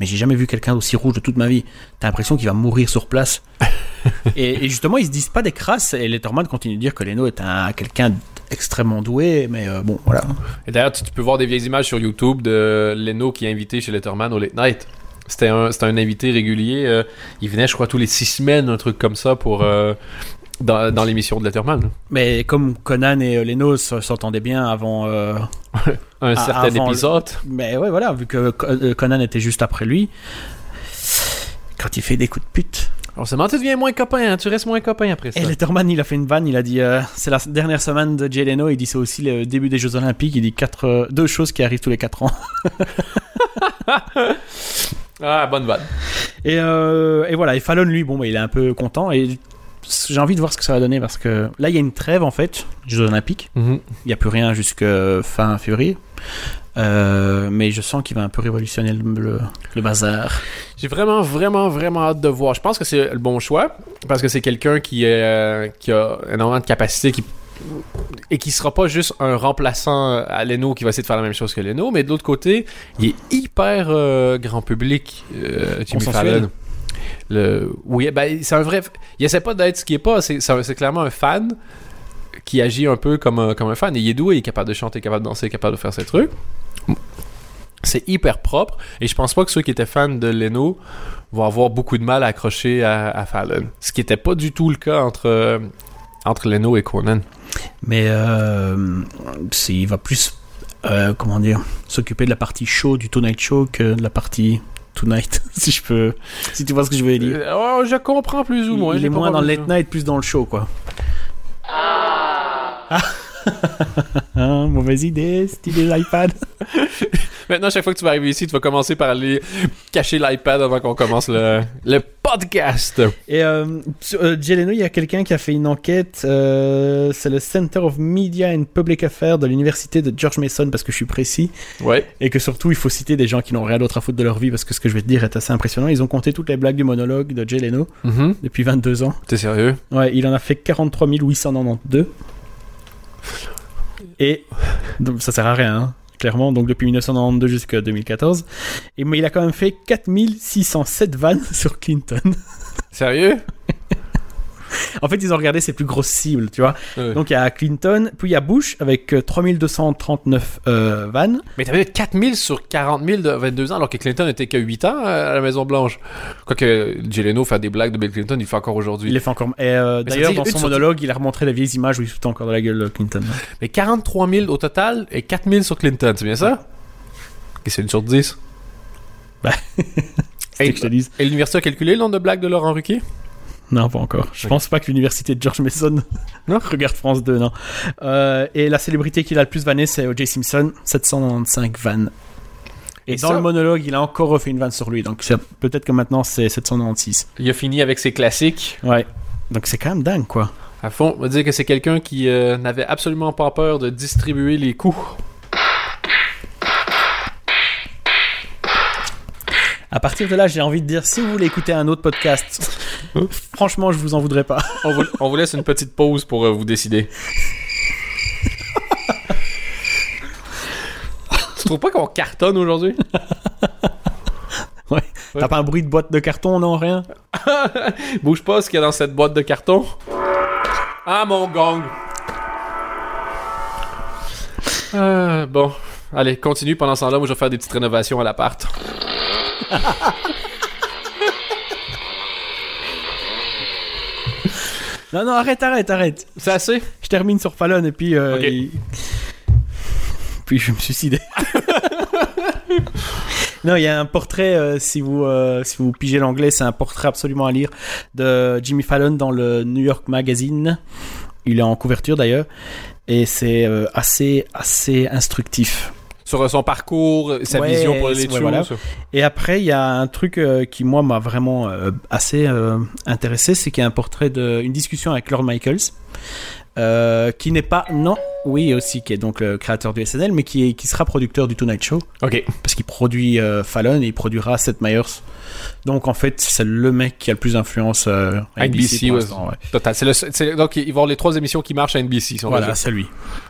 Mais j'ai jamais vu quelqu'un d'aussi rouge de toute ma vie. T'as l'impression qu'il va mourir sur place. et, et justement, ils se disent pas des crasses. Et Letterman continue de dire que Leno est un quelqu'un d'extrêmement doué. Mais euh, bon, voilà. Et d'ailleurs, tu, tu peux voir des vieilles images sur YouTube de Leno qui est invité chez Letterman au Late Night. C'était un, un invité régulier. euh, il venait, je crois, tous les six semaines, un truc comme ça, pour euh, dans, dans l'émission de Letterman. Mais comme Conan et euh, Leno s'entendaient bien avant. euh, Un certain avant le- épisode. Mais ouais, voilà, vu que euh, Conan était juste après lui. Quand il fait des coups de pute. On se demande, tu deviens moins copain, hein, tu restes moins copain après ça. Et Letterman, il a fait une vanne, il a dit euh, c'est la dernière semaine de Jay Leno, il dit c'est aussi le début des Jeux Olympiques, il dit quatre, euh, deux choses qui arrivent tous les quatre ans. Ah, bonne vanne. Et, euh, et voilà, et Fallon, lui, bon, bah, il est un peu content, et j'ai envie de voir ce que ça va donner, parce que là, il y a une trêve, en fait, Jeux Olympiques, Mhm. il n'y a plus rien jusque fin février, Euh, mais je sens qu'il va un peu révolutionner le, le- le bazar. J'ai vraiment, vraiment, vraiment hâte de voir. Je pense que c'est le bon choix parce que c'est quelqu'un qui, euh, qui a énormément de capacité qui, et qui sera pas juste un remplaçant à Leno qui va essayer de faire la même chose que Leno, mais de l'autre côté, il est hyper euh, grand public, euh, Jimmy. Fallon. Oui, ben, c'est un vrai. Il essaie pas d'être ce qu'il est pas. C'est, clairement un fan qui agit un peu comme un, fan. Et il est doué, il est capable de chanter, capable de danser, capable de faire ses trucs. C'est hyper propre. Et je pense pas que ceux qui étaient fans de Leno vont avoir beaucoup de mal à accrocher à, Fallon. Ce qui était pas du tout le cas entre, entre Leno et Conan. Mais euh, il va plus, euh, comment dire, s'occuper de la partie show du Tonight Show que de la partie Tonight, si je peux, si tu vois ce que je veux dire. Euh, oh, je comprends plus ou moins. il est moins dans le late night, plus dans le show, quoi. Ah. Ah, mauvaise idée, cette idée de l'iPad. Maintenant, chaque fois que tu vas arriver ici, tu vas commencer par aller cacher l'iPad avant qu'on commence le, le podcast. Et euh, sur euh, Jay Leno, il y a quelqu'un qui a fait une enquête. euh, c'est le Center of Media and Public Affairs de l'université de George Mason, parce que je suis précis. Ouais. Et que surtout, il faut citer des gens qui n'ont rien d'autre à foutre de leur vie, parce que ce que je vais te dire est assez impressionnant. Ils ont compté toutes les blagues du monologue de Jay Leno Mhm. depuis 22 ans. T'es sérieux? Ouais, il en a fait 43 892. Et donc, ça sert à rien, hein, clairement. Donc depuis 1992 jusqu'à 2014. Et mais il a quand même fait 4607 vannes sur Clinton. Sérieux? En fait, ils ont regardé ses plus grosses cibles, tu vois. Ouais. Donc il y a Clinton, puis il y a Bush avec euh, 3239 euh, vannes. Mais t'avais 4000 sur 40 000 de 22 ans, alors que Clinton était que 8 ans à la Maison-Blanche. Quoique Jay Leno fait des blagues de Bill Clinton, il le fait encore Il aujourd'hui. les fait encore. Et euh, d'ailleurs, dans son sur- monologue, il a remontré les vieilles images où il se foutait encore de la gueule Clinton. Mais 43 000 au total et 4 000 sur Clinton, c'est bien ça? Et c'est une sur 10. C'est Et, que je te dise. et l'université a calculé le nombre de blagues de Laurent Ruquier? Non, pas encore. Je pense pas que l'université de George Mason Non. regarde France 2, non. Euh, et la célébrité qu'il a le plus vanné, c'est O.J. Simpson, 795 vannes. Et, Et dans ça- le monologue, il a encore refait une vanne sur lui. Donc peut-être que maintenant c'est 796. Il a fini avec ses classiques. Ouais. Donc c'est quand même dingue, quoi. À fond, on va dire que c'est quelqu'un qui euh, n'avait absolument pas peur de distribuer les coups. À partir de là, j'ai envie de dire, si vous voulez écouter un autre podcast, franchement, je vous en voudrais pas. On vous, on vous laisse une petite pause pour euh, vous décider. tu trouves pas qu'on cartonne aujourd'hui? Ouais. T'as pas un bruit de boîte de carton, non, rien? Bouge pas ce qu'il y a dans cette boîte de carton. Ah, mon gong! Euh, bon. Allez, continue. Pendant ce temps-là, moi, je vais faire des petites rénovations à l'appart. Non, non, arrête, arrête, arrête. C'est assez? Je termine sur Fallon et puis. euh, il- Puis je vais me suicider. non, il y a un portrait, euh, si, vous, euh, si vous pigez l'anglais, c'est un portrait absolument à lire de Jimmy Fallon dans le New York Magazine. Il est en couverture d'ailleurs. Et c'est assez, assez instructif. Sur euh, son parcours, sa Ouais, vision pour les ouais, voilà. Et après, il y a un truc euh, qui, moi, m'a vraiment euh, assez euh, intéressé, c'est qu'il y a un portrait de, une discussion avec Lord Michaels, euh, qui n'est pas, non, oui aussi, qui est donc le créateur du SNL, mais qui, est, qui sera producteur du Tonight Show, Ok. parce qu'il produit euh, Fallon et il produira Seth Meyers. Donc, en fait, c'est le mec qui a le plus d'influence euh, à NBC, NBC, ouais. Total. C'est le, donc, il va y avoir les trois émissions qui marchent à NBC. Voilà, c'est lui.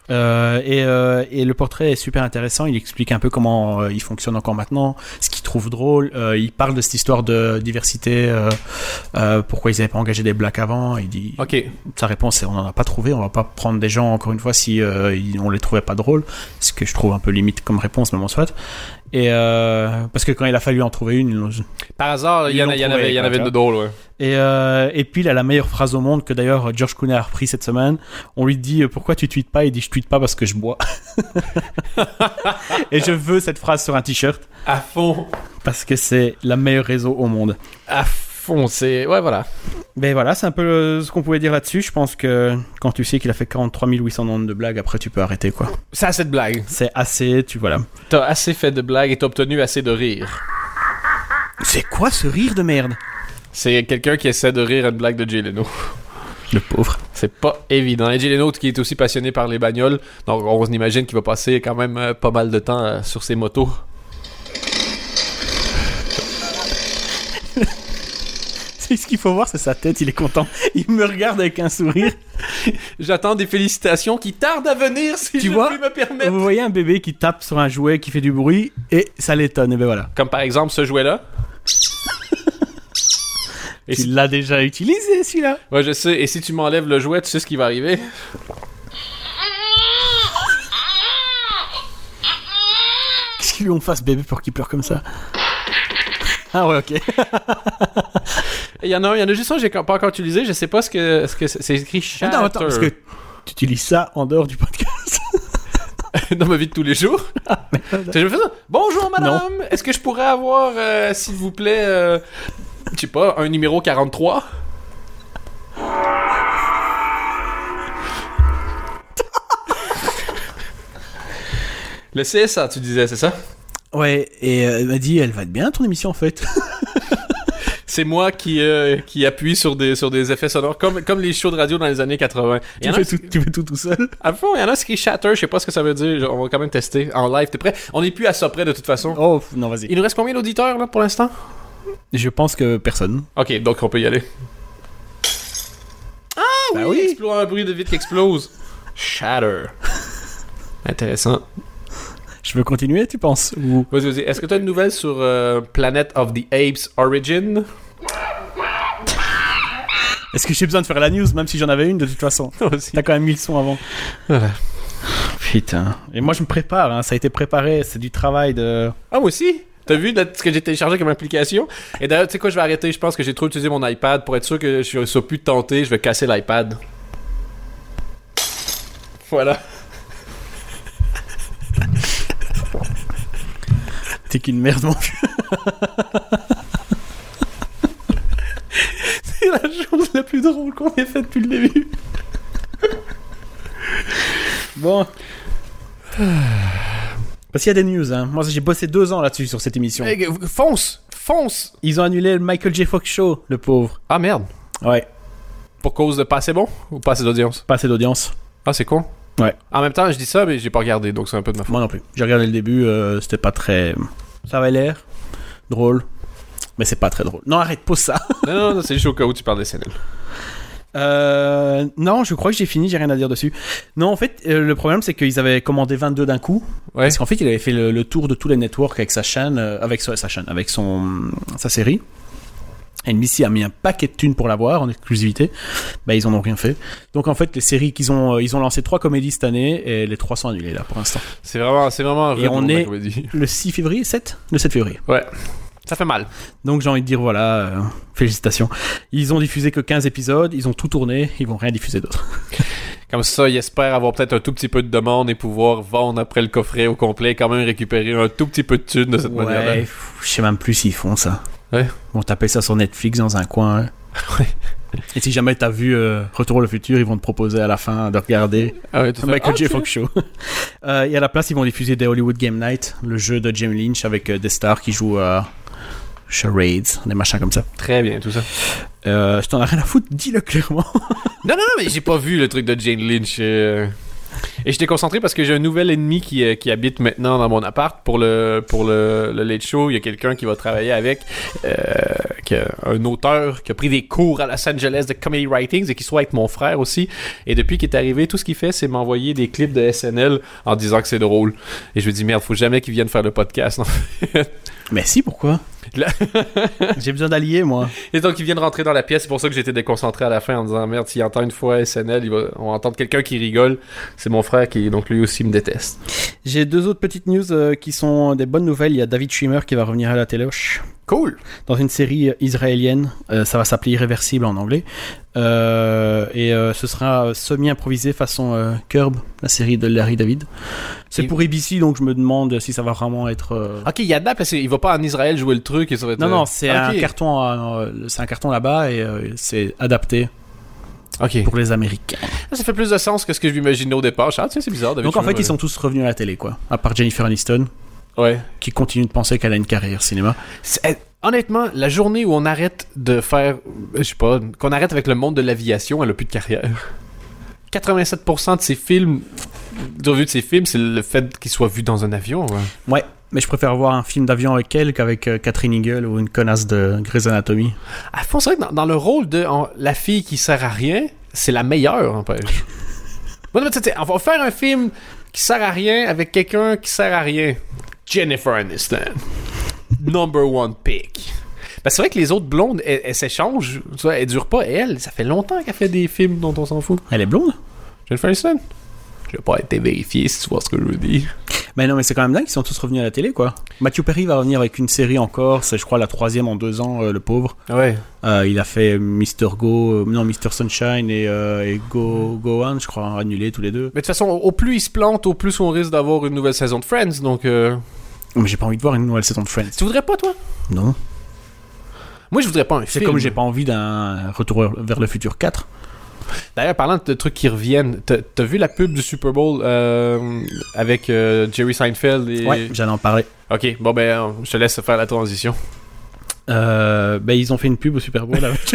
Et, et le portrait est super intéressant. Il explique un peu comment il fonctionne encore maintenant, ce qu'il trouve drôle. Il parle de cette histoire de diversité, pourquoi ils n'avaient pas engagé des blacks avant. Il dit Ok. sa réponse c'est on n'en a pas trouvé. On va pas prendre des gens encore une fois si euh, on les trouvait pas drôles, ce que je trouve un peu limite comme réponse, mais bon soit. Et euh, parce que quand il a fallu en trouver une, Par hasard, il y, en, avait, il y en avait de drôles, ouais. Et, euh, et puis il a la meilleure phrase au monde que d'ailleurs George Clooney a repris cette semaine. On lui dit euh, pourquoi tu tweets pas? Il dit je tweete pas parce que je bois. et je veux cette phrase sur un t-shirt À fond. parce que c'est la meilleure réseau au monde. À fond, c'est... Ouais, voilà. Mais voilà, c'est un peu euh, ce qu'on pouvait dire là-dessus. Je pense que quand tu sais qu'il a fait 43 890 de blagues, après tu peux arrêter quoi. C'est assez de blagues. C'est assez, tu voilà. T'as assez fait de blagues et t'as obtenu assez de rire. C'est quoi ce rire de merde? C'est quelqu'un qui essaie de rire à une blague de Jay Leno. Le pauvre. C'est pas évident. Et Jay Leno, qui est aussi passionné par les bagnoles, donc on imagine qu'il va passer quand même euh, pas mal de temps euh, sur ses motos. ce qu'il faut voir, c'est sa tête. Il est content. Il me regarde avec un sourire. J'attends des félicitations qui tardent à venir, si Tu je vois puis me permettre. Vous voyez un bébé qui tape sur un jouet qui fait du bruit et ça l'étonne. Et ben voilà. Comme par exemple ce jouet-là. Et Tu si- l'as déjà utilisé celui-là. Ouais, je sais. Et si tu m'enlèves le jouet, tu sais ce qui va arriver? Qu'est-ce qu'ils lui ont fait ce bébé pour qu'il pleure comme ça? Ah ouais, ok. Il y en a il y en a juste un que j'ai pas encore utilisé. Je sais pas ce que ce que c'est écrit shatter. Attends, attends, parce que tu utilises ça en dehors du podcast. dans ma vie de tous les jours. je me fais ça? Bonjour madame, est-ce que je pourrais avoir, euh, s'il vous plaît, euh, je sais pas, un numéro 43 Le CSA, tu disais, c'est ça? Ouais, et euh, elle m'a dit, elle va être bien ton émission en fait. C'est moi qui, euh, qui appuie sur des, sur des effets sonores, comme, comme les shows de radio dans les années 80. Il y tu, fais tout, tu fais tout tout seul? À fond, il y en a qui shatter, je sais pas ce que ça veut dire. On va quand même tester en live. T'es prêt? On est plus à ça près de toute façon. Oh, non, vas-y. Il nous reste combien d'auditeurs là pour l'instant? Je pense que personne. Ok, donc on peut y aller. Ah oui, oui. explose un bruit de vide qui explose. Shatter. Intéressant. Je veux continuer, tu penses Ou... Vas-y, vas-y. Est-ce que tu as une nouvelle sur euh, Planet of the Apes Origin? Est-ce que j'ai besoin de faire la news, même si j'en avais une de toute façon? Aussi. T'as quand même mis le son avant. Voilà. Putain. Et moi, je me prépare, hein. ça a été préparé, c'est du travail de. Ah, moi aussi T'as vu là, ce que j'ai téléchargé comme application? Et d'ailleurs, tu sais quoi, je vais arrêter. Je pense que j'ai trop utilisé mon iPad pour être sûr que je ne sois plus tenté. Je vais casser l'iPad. Voilà. T'es qu'une merde, mon vieux. C'est la chose la plus drôle qu'on ait faite depuis le début. Bon. Parce qu'il y a des news, hein. Moi, j'ai bossé deux ans là-dessus sur cette émission. Hey, fonce Fonce Ils ont annulé le Michael J. Fox Show, le pauvre. Ah merde. Ouais, Pour cause de pas assez bon ou pas assez d'audience? Pas assez d'audience. Ah, c'est con. Ouais. En même temps, je dis ça, mais j'ai pas regardé, donc c'est un peu de ma faute. Moi non plus. J'ai regardé le début, euh, c'était pas très. Ça avait l'air drôle. Mais c'est pas très drôle. Non, arrête, pose ça. non, non, non, c'est juste au cas où tu parles des SNL. Euh, non, je crois que j'ai fini, j'ai rien à dire dessus. Non, en fait, euh, le problème c'est qu'ils avaient commandé 22 d'un coup. Ouais. Parce qu'en fait, il avait fait le, le tour de tous les networks avec sa chaîne, euh, avec sa, sa chaîne, avec son sa série. NBC a mis un paquet de thunes pour l'avoir en exclusivité. Bah, ils en ont rien fait. Donc en fait, les séries qu'ils ont, euh, ils ont lancé trois comédies cette année et les trois sont annulées là pour l'instant. C'est vraiment, c'est vraiment un Et on est-. Le 6 février, 7 Le 7 février. Ouais. Ça fait mal. Donc j'ai envie de dire voilà, euh, félicitations. Ils ont diffusé que 15 épisodes, ils ont tout tourné, ils vont rien diffuser d'autre. Comme ça, il espère avoir peut-être un tout petit peu de demande et pouvoir vendre après le coffret au complet et quand même récupérer un tout petit peu de thunes de cette manière-là. Ouais, pff, je sais même plus s'ils font ça. Ouais. Ils vont taper ça sur Netflix dans un coin. hein. Ouais. Et si jamais t'as vu euh, Retour au futur, ils vont te proposer à la fin de regarder Ah ouais, Michael J. Fox Show. Euh, et à la place, ils vont diffuser des Hollywood Game Night, le jeu de Jamie Lynch avec euh, des stars qui jouent à charades, des machins comme ça. Très bien, tout ça. Je t'en ai rien à foutre, dis-le clairement. Non, non, non, mais j'ai pas vu le truc de Jane Lynch. Et j'étais concentré parce que j'ai un nouvel ennemi qui, euh, qui habite maintenant dans mon appart pour le pour le, le late show. Il y a quelqu'un qui va travailler avec, euh, un auteur qui a pris des cours à Los Angeles de comedy writings et qui soit avec mon frère aussi. Et depuis qu'il est arrivé, tout ce qu'il fait, c'est m'envoyer des clips de SNL en disant que c'est drôle. Et je lui dis merde, faut jamais qu'il vienne faire le podcast. Mais si, pourquoi? J'ai besoin d'alliés, moi. Et donc, il vient de rentrer dans la pièce. C'est pour ça que j'étais déconcentré à la fin en disant Merde, s'il entend une fois SNL, il va... on va entendre quelqu'un qui rigole. C'est mon frère qui, donc, lui aussi me déteste. J'ai deux autres petites news euh, qui sont des bonnes nouvelles. Il y a David Schwimmer qui va revenir à la téloche Cool. dans une série euh, israélienne. Euh, ça va s'appeler Irréversible en anglais. Euh, et euh, ce sera semi-improvisé façon Curb, la série de Larry David. C'est Et- pour ABC, donc je me demande si ça va vraiment être. Ok, il adapte. parce qu'il va pas en Israël jouer le truc et ça va être. Non, euh, non, c'est un carton, euh, c'est un carton là-bas et euh, c'est adapté pour les Américains. Ça fait plus de sens que ce que je m'imaginais au départ. Ah, c'est bizarre. David Donc en fait, ils sont tous revenus à la télé, quoi. À part Jennifer Aniston, Ouais. qui continue de penser qu'elle a une carrière cinéma. Eh, Honnêtement, la journée où on arrête de faire, je sais pas, qu'on arrête avec le monde de l'aviation, elle a plus de carrière. 87% de ses films, de revue de ses films, c'est le fait qu'il soit vu dans un avion. ouais. Ouais, mais je préfère voir un film d'avion avec elle qu'avec euh, Catherine Eagle ou une connasse de Grey's Anatomy. À fond, c'est vrai que dans, dans le rôle de en- la fille qui sert à rien, c'est la meilleure, n'empêche. bon, tu sais, on va faire un film qui sert à rien avec quelqu'un qui sert à rien. Jennifer Aniston. Number one pick. Ben, c'est vrai que les autres blondes, elles, s'échangent. Elles durent pas. Et elle, ça fait longtemps qu'elle fait des films dont on s'en fout. Elle est blonde? Jennifer Aniston. Je vais pas été vérifié si tu vois ce que je veux dire. Mais non, mais c'est quand même dingue, ils sont tous revenus à la télé, quoi. Matthew Perry va revenir avec une série encore, c'est je crois la troisième en deux ans, euh, le pauvre. Ouais. Euh, il a fait Mr. Go, euh, non, Mr. Sunshine et, euh, et Go, Go On, je crois, annulés tous les deux. Mais de toute façon, au plus il se plante, au plus on risque d'avoir une nouvelle saison de Friends. Donc, euh... Mais j'ai pas envie de voir une nouvelle saison de Friends. tu voudrais pas, toi? Non. Moi, je voudrais pas un C'est film. comme j'ai pas envie d'un retour vers le futur 4. D'ailleurs, parlant de trucs qui reviennent, t'as vu la pub du Super Bowl euh, avec euh, Jerry Seinfeld et... Ouais, j'allais en parler. Ok, bon ben, euh, je te laisse faire la transition. Euh, ben, ils ont fait une pub au Super Bowl avec.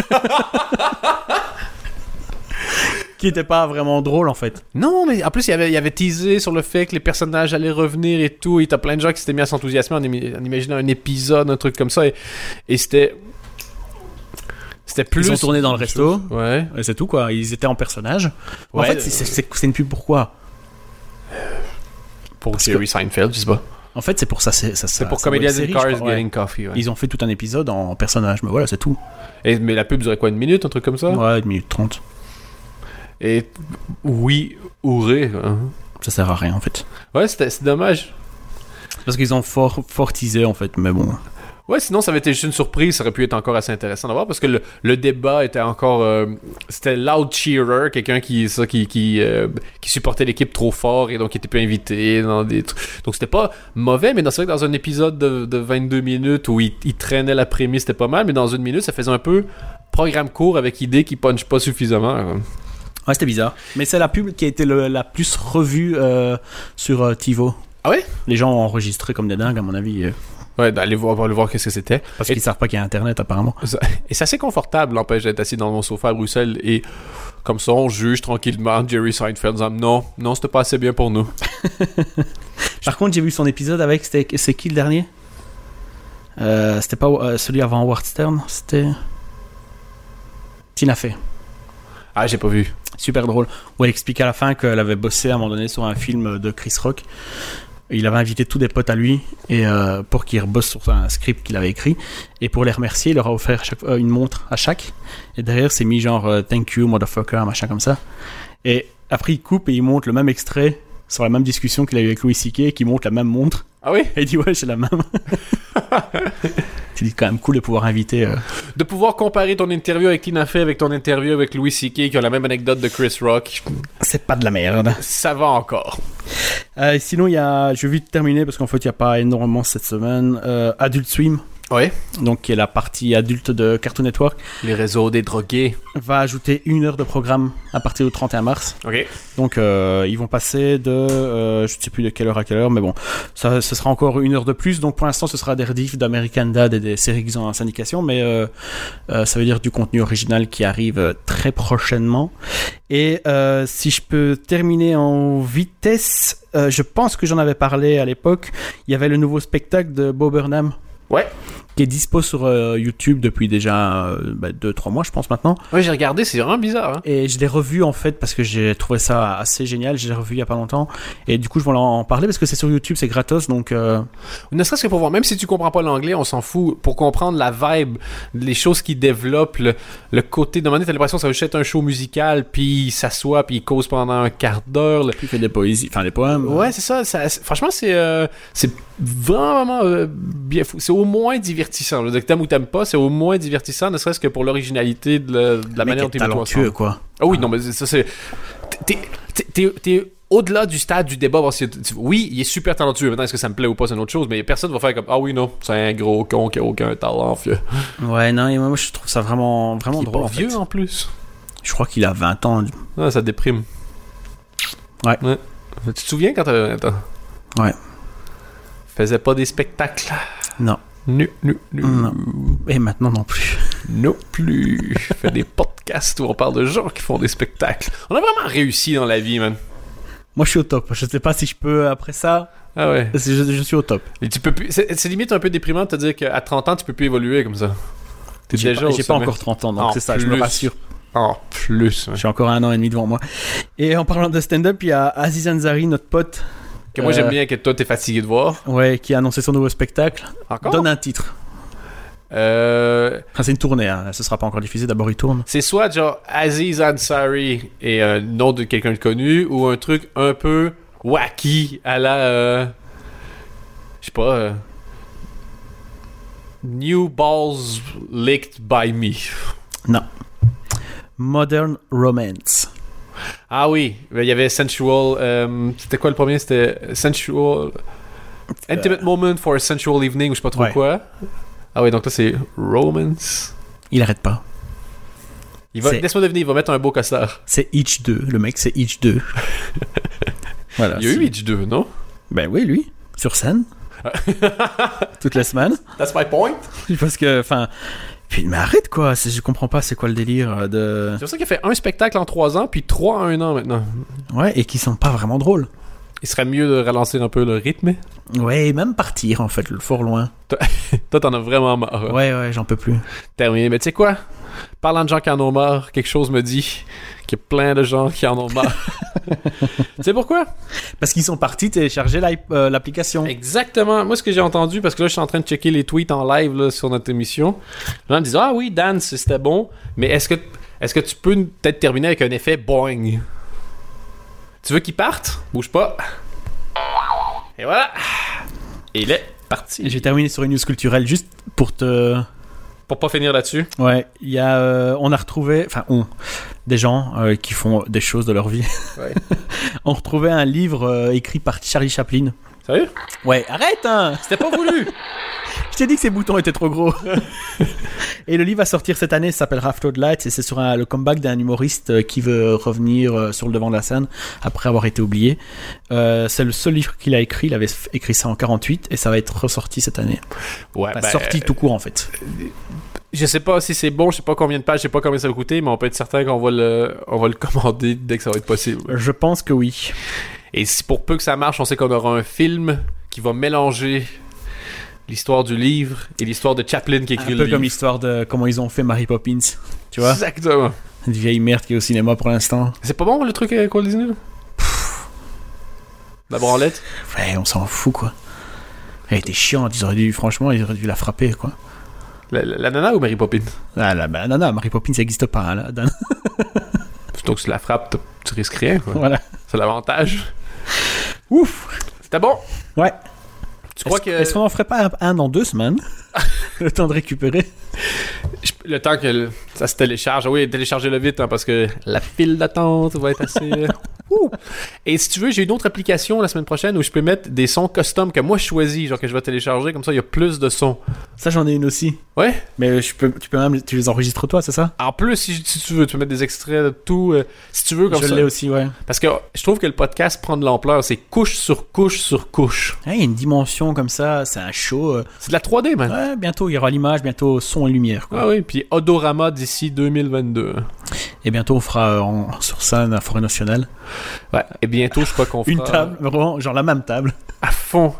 qui était pas vraiment drôle en fait. Non, mais en plus, il y avait, il y avait teasé sur le fait que les personnages allaient revenir et tout, et t'as plein de gens qui s'étaient mis à s'enthousiasmer en, en imaginant un épisode, un truc comme ça, et, et c'était... C'était plus... Ils ont tourné dans le resto. Ouais. Et c'est tout quoi, ils étaient en personnage. en Ouais, fait, c'est- c'est une pub pourquoi Pour Parce Jerry Seinfeld, je sais pas. En fait, c'est pour ça. C'est pour ça in série, Cars crois, ouais. Getting Coffee, ouais. Ils ont fait tout un épisode en personnage, mais voilà, c'est tout. Et, mais la pub durait quoi, une minute, un truc comme ça? Ouais, une minute trente. Et oui, ouré. hein. Ça sert à rien en fait. Ouais, c'était c'est dommage. Parce qu'ils ont fort, fort teasé en fait, mais bon. Ouais, sinon ça avait été juste une surprise, ça aurait pu être encore assez intéressant d'avoir parce que le, le débat était encore euh, c'était loud cheerer, quelqu'un qui ça qui qui, euh, qui supportait l'équipe trop fort et donc qui était plus invité dans des trucs. Donc c'était pas mauvais, mais dans- c'est vrai que dans un épisode de, de 22 minutes où il, il traînait la prémisse, c'était pas mal, mais dans une minute, ça faisait un peu programme court avec idée qui punch pas suffisamment. euh. Ouais, c'était bizarre. Mais c'est la pub qui a été le- la plus revue euh, sur euh, TiVo. Ah ouais? Les gens ont enregistré comme des dingues, à mon avis. Ouais, d'aller voir, aller voir qu'est-ce que c'était. parce qu'ils savent pas qu'il y a Internet, apparemment. Ça- Et c'est assez confortable, n'empêche d'être assis dans mon sofa à Bruxelles et comme ça, on juge tranquillement Jerry Seinfeld en disant non, non, c'était pas assez bien pour nous. Par contre, j'ai vu son épisode avec. C'est qui le dernier? Euh, c'était pas euh, celui avant Howard Stern, c'était. Tina Fey. Ah, j'ai pas vu. Super drôle. Où elle explique à la fin qu'elle avait bossé à un moment donné sur un film de Chris Rock. Il avait invité tous des potes à lui et euh, pour qu'ils rebossent sur un script qu'il avait écrit. Et pour les remercier, il leur a offert chaque, une montre à chaque. Et derrière, c'est mis genre euh, Thank you, motherfucker, machin comme ça. Et après, il coupe et il montre le même extrait sur la même discussion qu'il a eu avec Louis C.K. et qui montre la même montre. Ah oui? Et il dit, ouais, c'est la même. c'est quand même cool de pouvoir inviter. euh, De pouvoir comparer ton interview avec Tina Fey avec ton interview avec Louis C.K. qui a la même anecdote de Chris Rock, C'est pas de la merde. ça va encore. Euh, sinon, il je vais vite terminer parce qu'en fait, il n'y a pas énormément cette semaine. Euh, Adult Swim, Oui. donc qui est la partie adulte de Cartoon Network, Les réseaux des drogués. va ajouter une heure de programme à partir du 31 mars. Ok. Donc, euh, ils vont passer de, euh, je ne sais plus de quelle heure à quelle heure, mais bon, ça, ce sera encore une heure de plus. Donc, pour l'instant, ce sera des rediffs d'American Dad et des séries qu'ils ont en syndication, mais euh, ça veut dire du contenu original qui arrive très prochainement. Et si je peux terminer en vitesse, je pense que j'en avais parlé à l'époque. Il y avait le nouveau spectacle de Bob Burnham Ouais. Qui est dispo sur euh, YouTube depuis déjà 2-3 mois, je pense maintenant. Ouais, j'ai regardé, c'est vraiment bizarre. Hein? Et je l'ai revu en fait parce que j'ai trouvé ça assez génial. Je l'ai revu il y a pas longtemps. Et du coup, je vais en parler parce que c'est sur YouTube, c'est gratos. Donc, euh, Ne serait-ce que pour voir, même si tu comprends pas l'anglais, on s'en fout. Pour comprendre la vibe, les choses qui développent, le, le côté. De moment donné, t'as l'impression que ça va juste être un show musical, puis il s'assoit, puis il cause pendant un quart d'heure. le- il fait des poésies, enfin des poèmes. Ouais, c'est ça, Franchement, c'est euh, c'est vraiment euh, bien fou. C'est au moins divertissant. Je veux dire que t'aimes ou t'aimes pas, c'est au moins divertissant, ne serait-ce que pour l'originalité de, la- de la manière dont t'es talentueux, quoi. Ah oui, non, mais ça, c'est. T'es- au-delà du stade du débat. parce que oui, il est super talentueux. Maintenant, est-ce que ça me plaît ou pas, c'est une autre chose. Mais personne va faire comme Ah oui, non, c'est un gros con qui a aucun talent, vieux. Ouais, non, et moi je trouve ça vraiment, vraiment Il est drôle. pas en fait. vieux en plus. Je crois qu'il a 20 ans. Ah, ça déprime. Ouais. Tu te souviens quand t'as. attends. Ouais. Faisait pas des spectacles? Non. Nu, nu, nu. Non. Et maintenant non plus. Non plus. Fait des podcasts où on parle de gens qui font des spectacles. On a vraiment réussi dans la vie, man. Moi je suis au top. Je sais pas si je peux après ça. Ah ouais. Je, je suis au top. Et tu peux plus. C'est limite un peu déprimant de te dire qu'à 30 ans, tu peux plus évoluer comme ça. T'es J'ai déjà pas, j'ai pas encore 30 ans, donc c'est ça, je me rassure. En plus. J'ai encore un an et demi devant moi. Et en parlant de stand-up, il y a Aziz Ansari, notre pote, Que moi, Euh, j'aime bien que toi, t'es fatigué de voir. ouais, qui a annoncé son nouveau spectacle. Encore? Donne un titre. Euh, Enfin, c'est une tournée, hein. ce sera pas encore diffusé, d'abord il tourne. C'est soit genre Aziz Ansari et un nom de quelqu'un de connu ou un truc un peu wacky à la. euh, Je sais pas. euh, New balls licked by me. Non. Modern Romance. Ah oui, il y avait Sensual. euh, C'était quoi le premier? C'était Sensual. Intimate Moment for a Sensual Evening ou je sais pas trop Ouais. quoi. Ah oui, donc là c'est Romance. Il arrête pas. Il va, laisse-moi deviner, il va mettre un beau costard. C'est Itch 2. Le mec, c'est Itch 2. voilà. Il y a eu Itch 2, non? Ben oui, lui. Sur scène. Toutes les semaines. That's my point. Parce que, enfin. Puis, mais arrête quoi. Je comprends pas c'est quoi le délire euh, de. C'est pour ça qu'il a fait un spectacle en trois ans, puis trois en un an maintenant. Ouais, et qui sont pas vraiment drôles. Il serait mieux de ralentir un peu le rythme. Ouais, et même partir en fait, le fort loin. Toi, t'en as vraiment marre. hein. Ouais, ouais, j'en peux plus. Terminé. Mais tu sais quoi? Parlant de gens qui en ont marre, quelque chose me dit qu'il y a plein de gens qui en ont marre. tu sais pourquoi? Parce qu'ils sont partis télécharger euh, l'application. Exactement. Moi, ce que j'ai entendu, parce que là, je suis en train de checker les tweets en live là, sur notre émission. Les gens me disent Ah oui, Dan, c'était bon, mais est-ce que, est-ce que tu peux peut-être terminer avec un effet boing? Tu veux qu'il parte? Bouge pas. Et voilà. Et il est parti. Je vais terminer sur une news culturelle juste pour te. Pour pas finir là-dessus. Ouais, il y a, euh, on a retrouvé, enfin, on, des gens euh, qui font des choses de leur vie. Ouais. on retrouvait un livre euh, écrit par Charlie Chaplin. Sérieux? Ouais, arrête, hein C'était pas voulu. Je t'ai dit que ces boutons étaient trop gros. et le livre va sortir cette année, ça s'appellera After the Lights, et c'est sur un- le comeback d'un humoriste euh, qui veut revenir euh, sur le devant de la scène après avoir été oublié. Euh, c'est le seul livre qu'il a écrit, il avait écrit ça en 48, et ça va être ressorti cette année. Ouais, Enfin, ben, sorti tout court en fait. Je sais pas si c'est bon, je sais pas combien de pages, je sais pas combien ça va coûter, mais on peut être certain qu'on va le, on va le commander dès que ça va être possible. Je pense que oui. Et si pour peu que ça marche, on sait qu'on aura un film qui va mélanger l'histoire du livre et l'histoire de Chaplin qui Un écrit le peu livre. comme l'histoire de comment ils ont fait Mary Poppins. Tu vois Exactement. Une vieille merde qui est au cinéma pour l'instant. C'est pas bon le truc avec Walt Disney? La branlette? Ouais, on s'en fout quoi. Elle était chiante, ils auraient dû, franchement, ils auraient dû la frapper quoi. la, la- la nana ou Mary Poppins? Ah là, bah non, non, Mary Poppins ça n'existe pas hein, là. Dan. Donc tu la frappes, tu risques rien quoi. voilà. C'est l'avantage. Ouf C'était bon? Ouais. Tu crois Est-ce que est-ce qu'on en ferait pas un, un dans deux semaines? Le temps de récupérer. je- le temps que le- ça se télécharge, oui, téléchargez-le vite hein, parce que la file d'attente va être assez. Ouh. Et si tu veux, j'ai une autre application la semaine prochaine où je peux mettre des sons custom que moi je choisis, genre que je vais télécharger, comme ça il y a plus de sons. Ça j'en ai une aussi. Ouais? Mais je peux, tu peux même, tu les enregistres toi, c'est ça? En plus, si, si tu veux, tu peux mettre des extraits de tout. euh, si tu veux, comme Je ça. l'ai aussi, ouais. Parce que je trouve que le podcast prend de l'ampleur. C'est couche sur couche sur couche. Il y a une dimension comme ça, c'est un show. euh. C'est de la 3D, man. Ouais, bientôt il y aura l'image, bientôt son et lumière. Quoi. Ah oui, puis Odorama d'ici 2022. Et bientôt on fera euh, sur scène à Forêt Nationale Ouais. Et bientôt, je crois qu'on fera. une table, vraiment, genre la même table, À fond.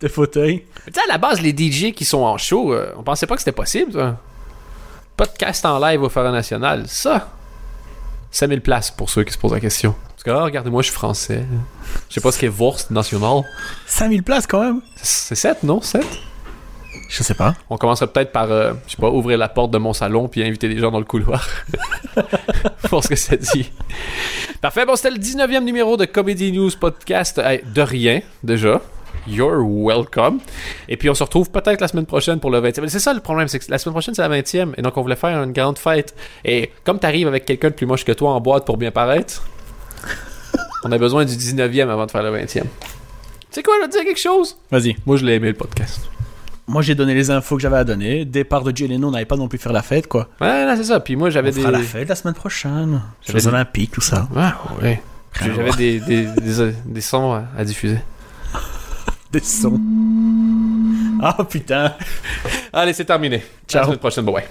de fauteuils. Tu sais, à la base, les DJ qui sont en show, euh, on pensait pas que c'était possible, ça. Podcast en live au Forêt National, ça. 5000 places pour ceux qui se posent la question. Parce que, ah, regardez-moi, je suis français. Je sais pas ce qu'est Wurst national. 5000 places quand même C'est 7, non? 7 Je sais pas. On commencerait peut-être par, euh, je sais pas, ouvrir la porte de mon salon puis inviter des gens dans le couloir. Pour ce que ça dit. Parfait. Bon, c'était le 19e numéro de Comedy News Podcast. Hey, de rien, déjà. You're welcome. Et puis, on se retrouve peut-être la semaine prochaine pour le 20e. Mais C'est ça le problème, c'est que la semaine prochaine, c'est la 20e. Et donc, on voulait faire une grande fête. Et comme t'arrives avec quelqu'un de plus moche que toi en boîte pour bien paraître, on a besoin du 19e avant de faire le 20e. Tu sais quoi, je vais te dire quelque chose? Vas-y. Moi, je l'ai aimé, le podcast. Moi j'ai donné les infos que j'avais à donner. Départ de Jay Leno, on n'avait pas non plus faire la fête quoi. Ouais, là, c'est ça. Puis moi, On j'avais des. fera la fête la semaine prochaine. J'avais Jeux des- Olympiques, tout ça. Ouais. À J'avais des, des, des, des sons à, à diffuser. Des sons. Ah putain. Allez, c'est terminé. À Ciao. la semaine prochaine. Bye bye.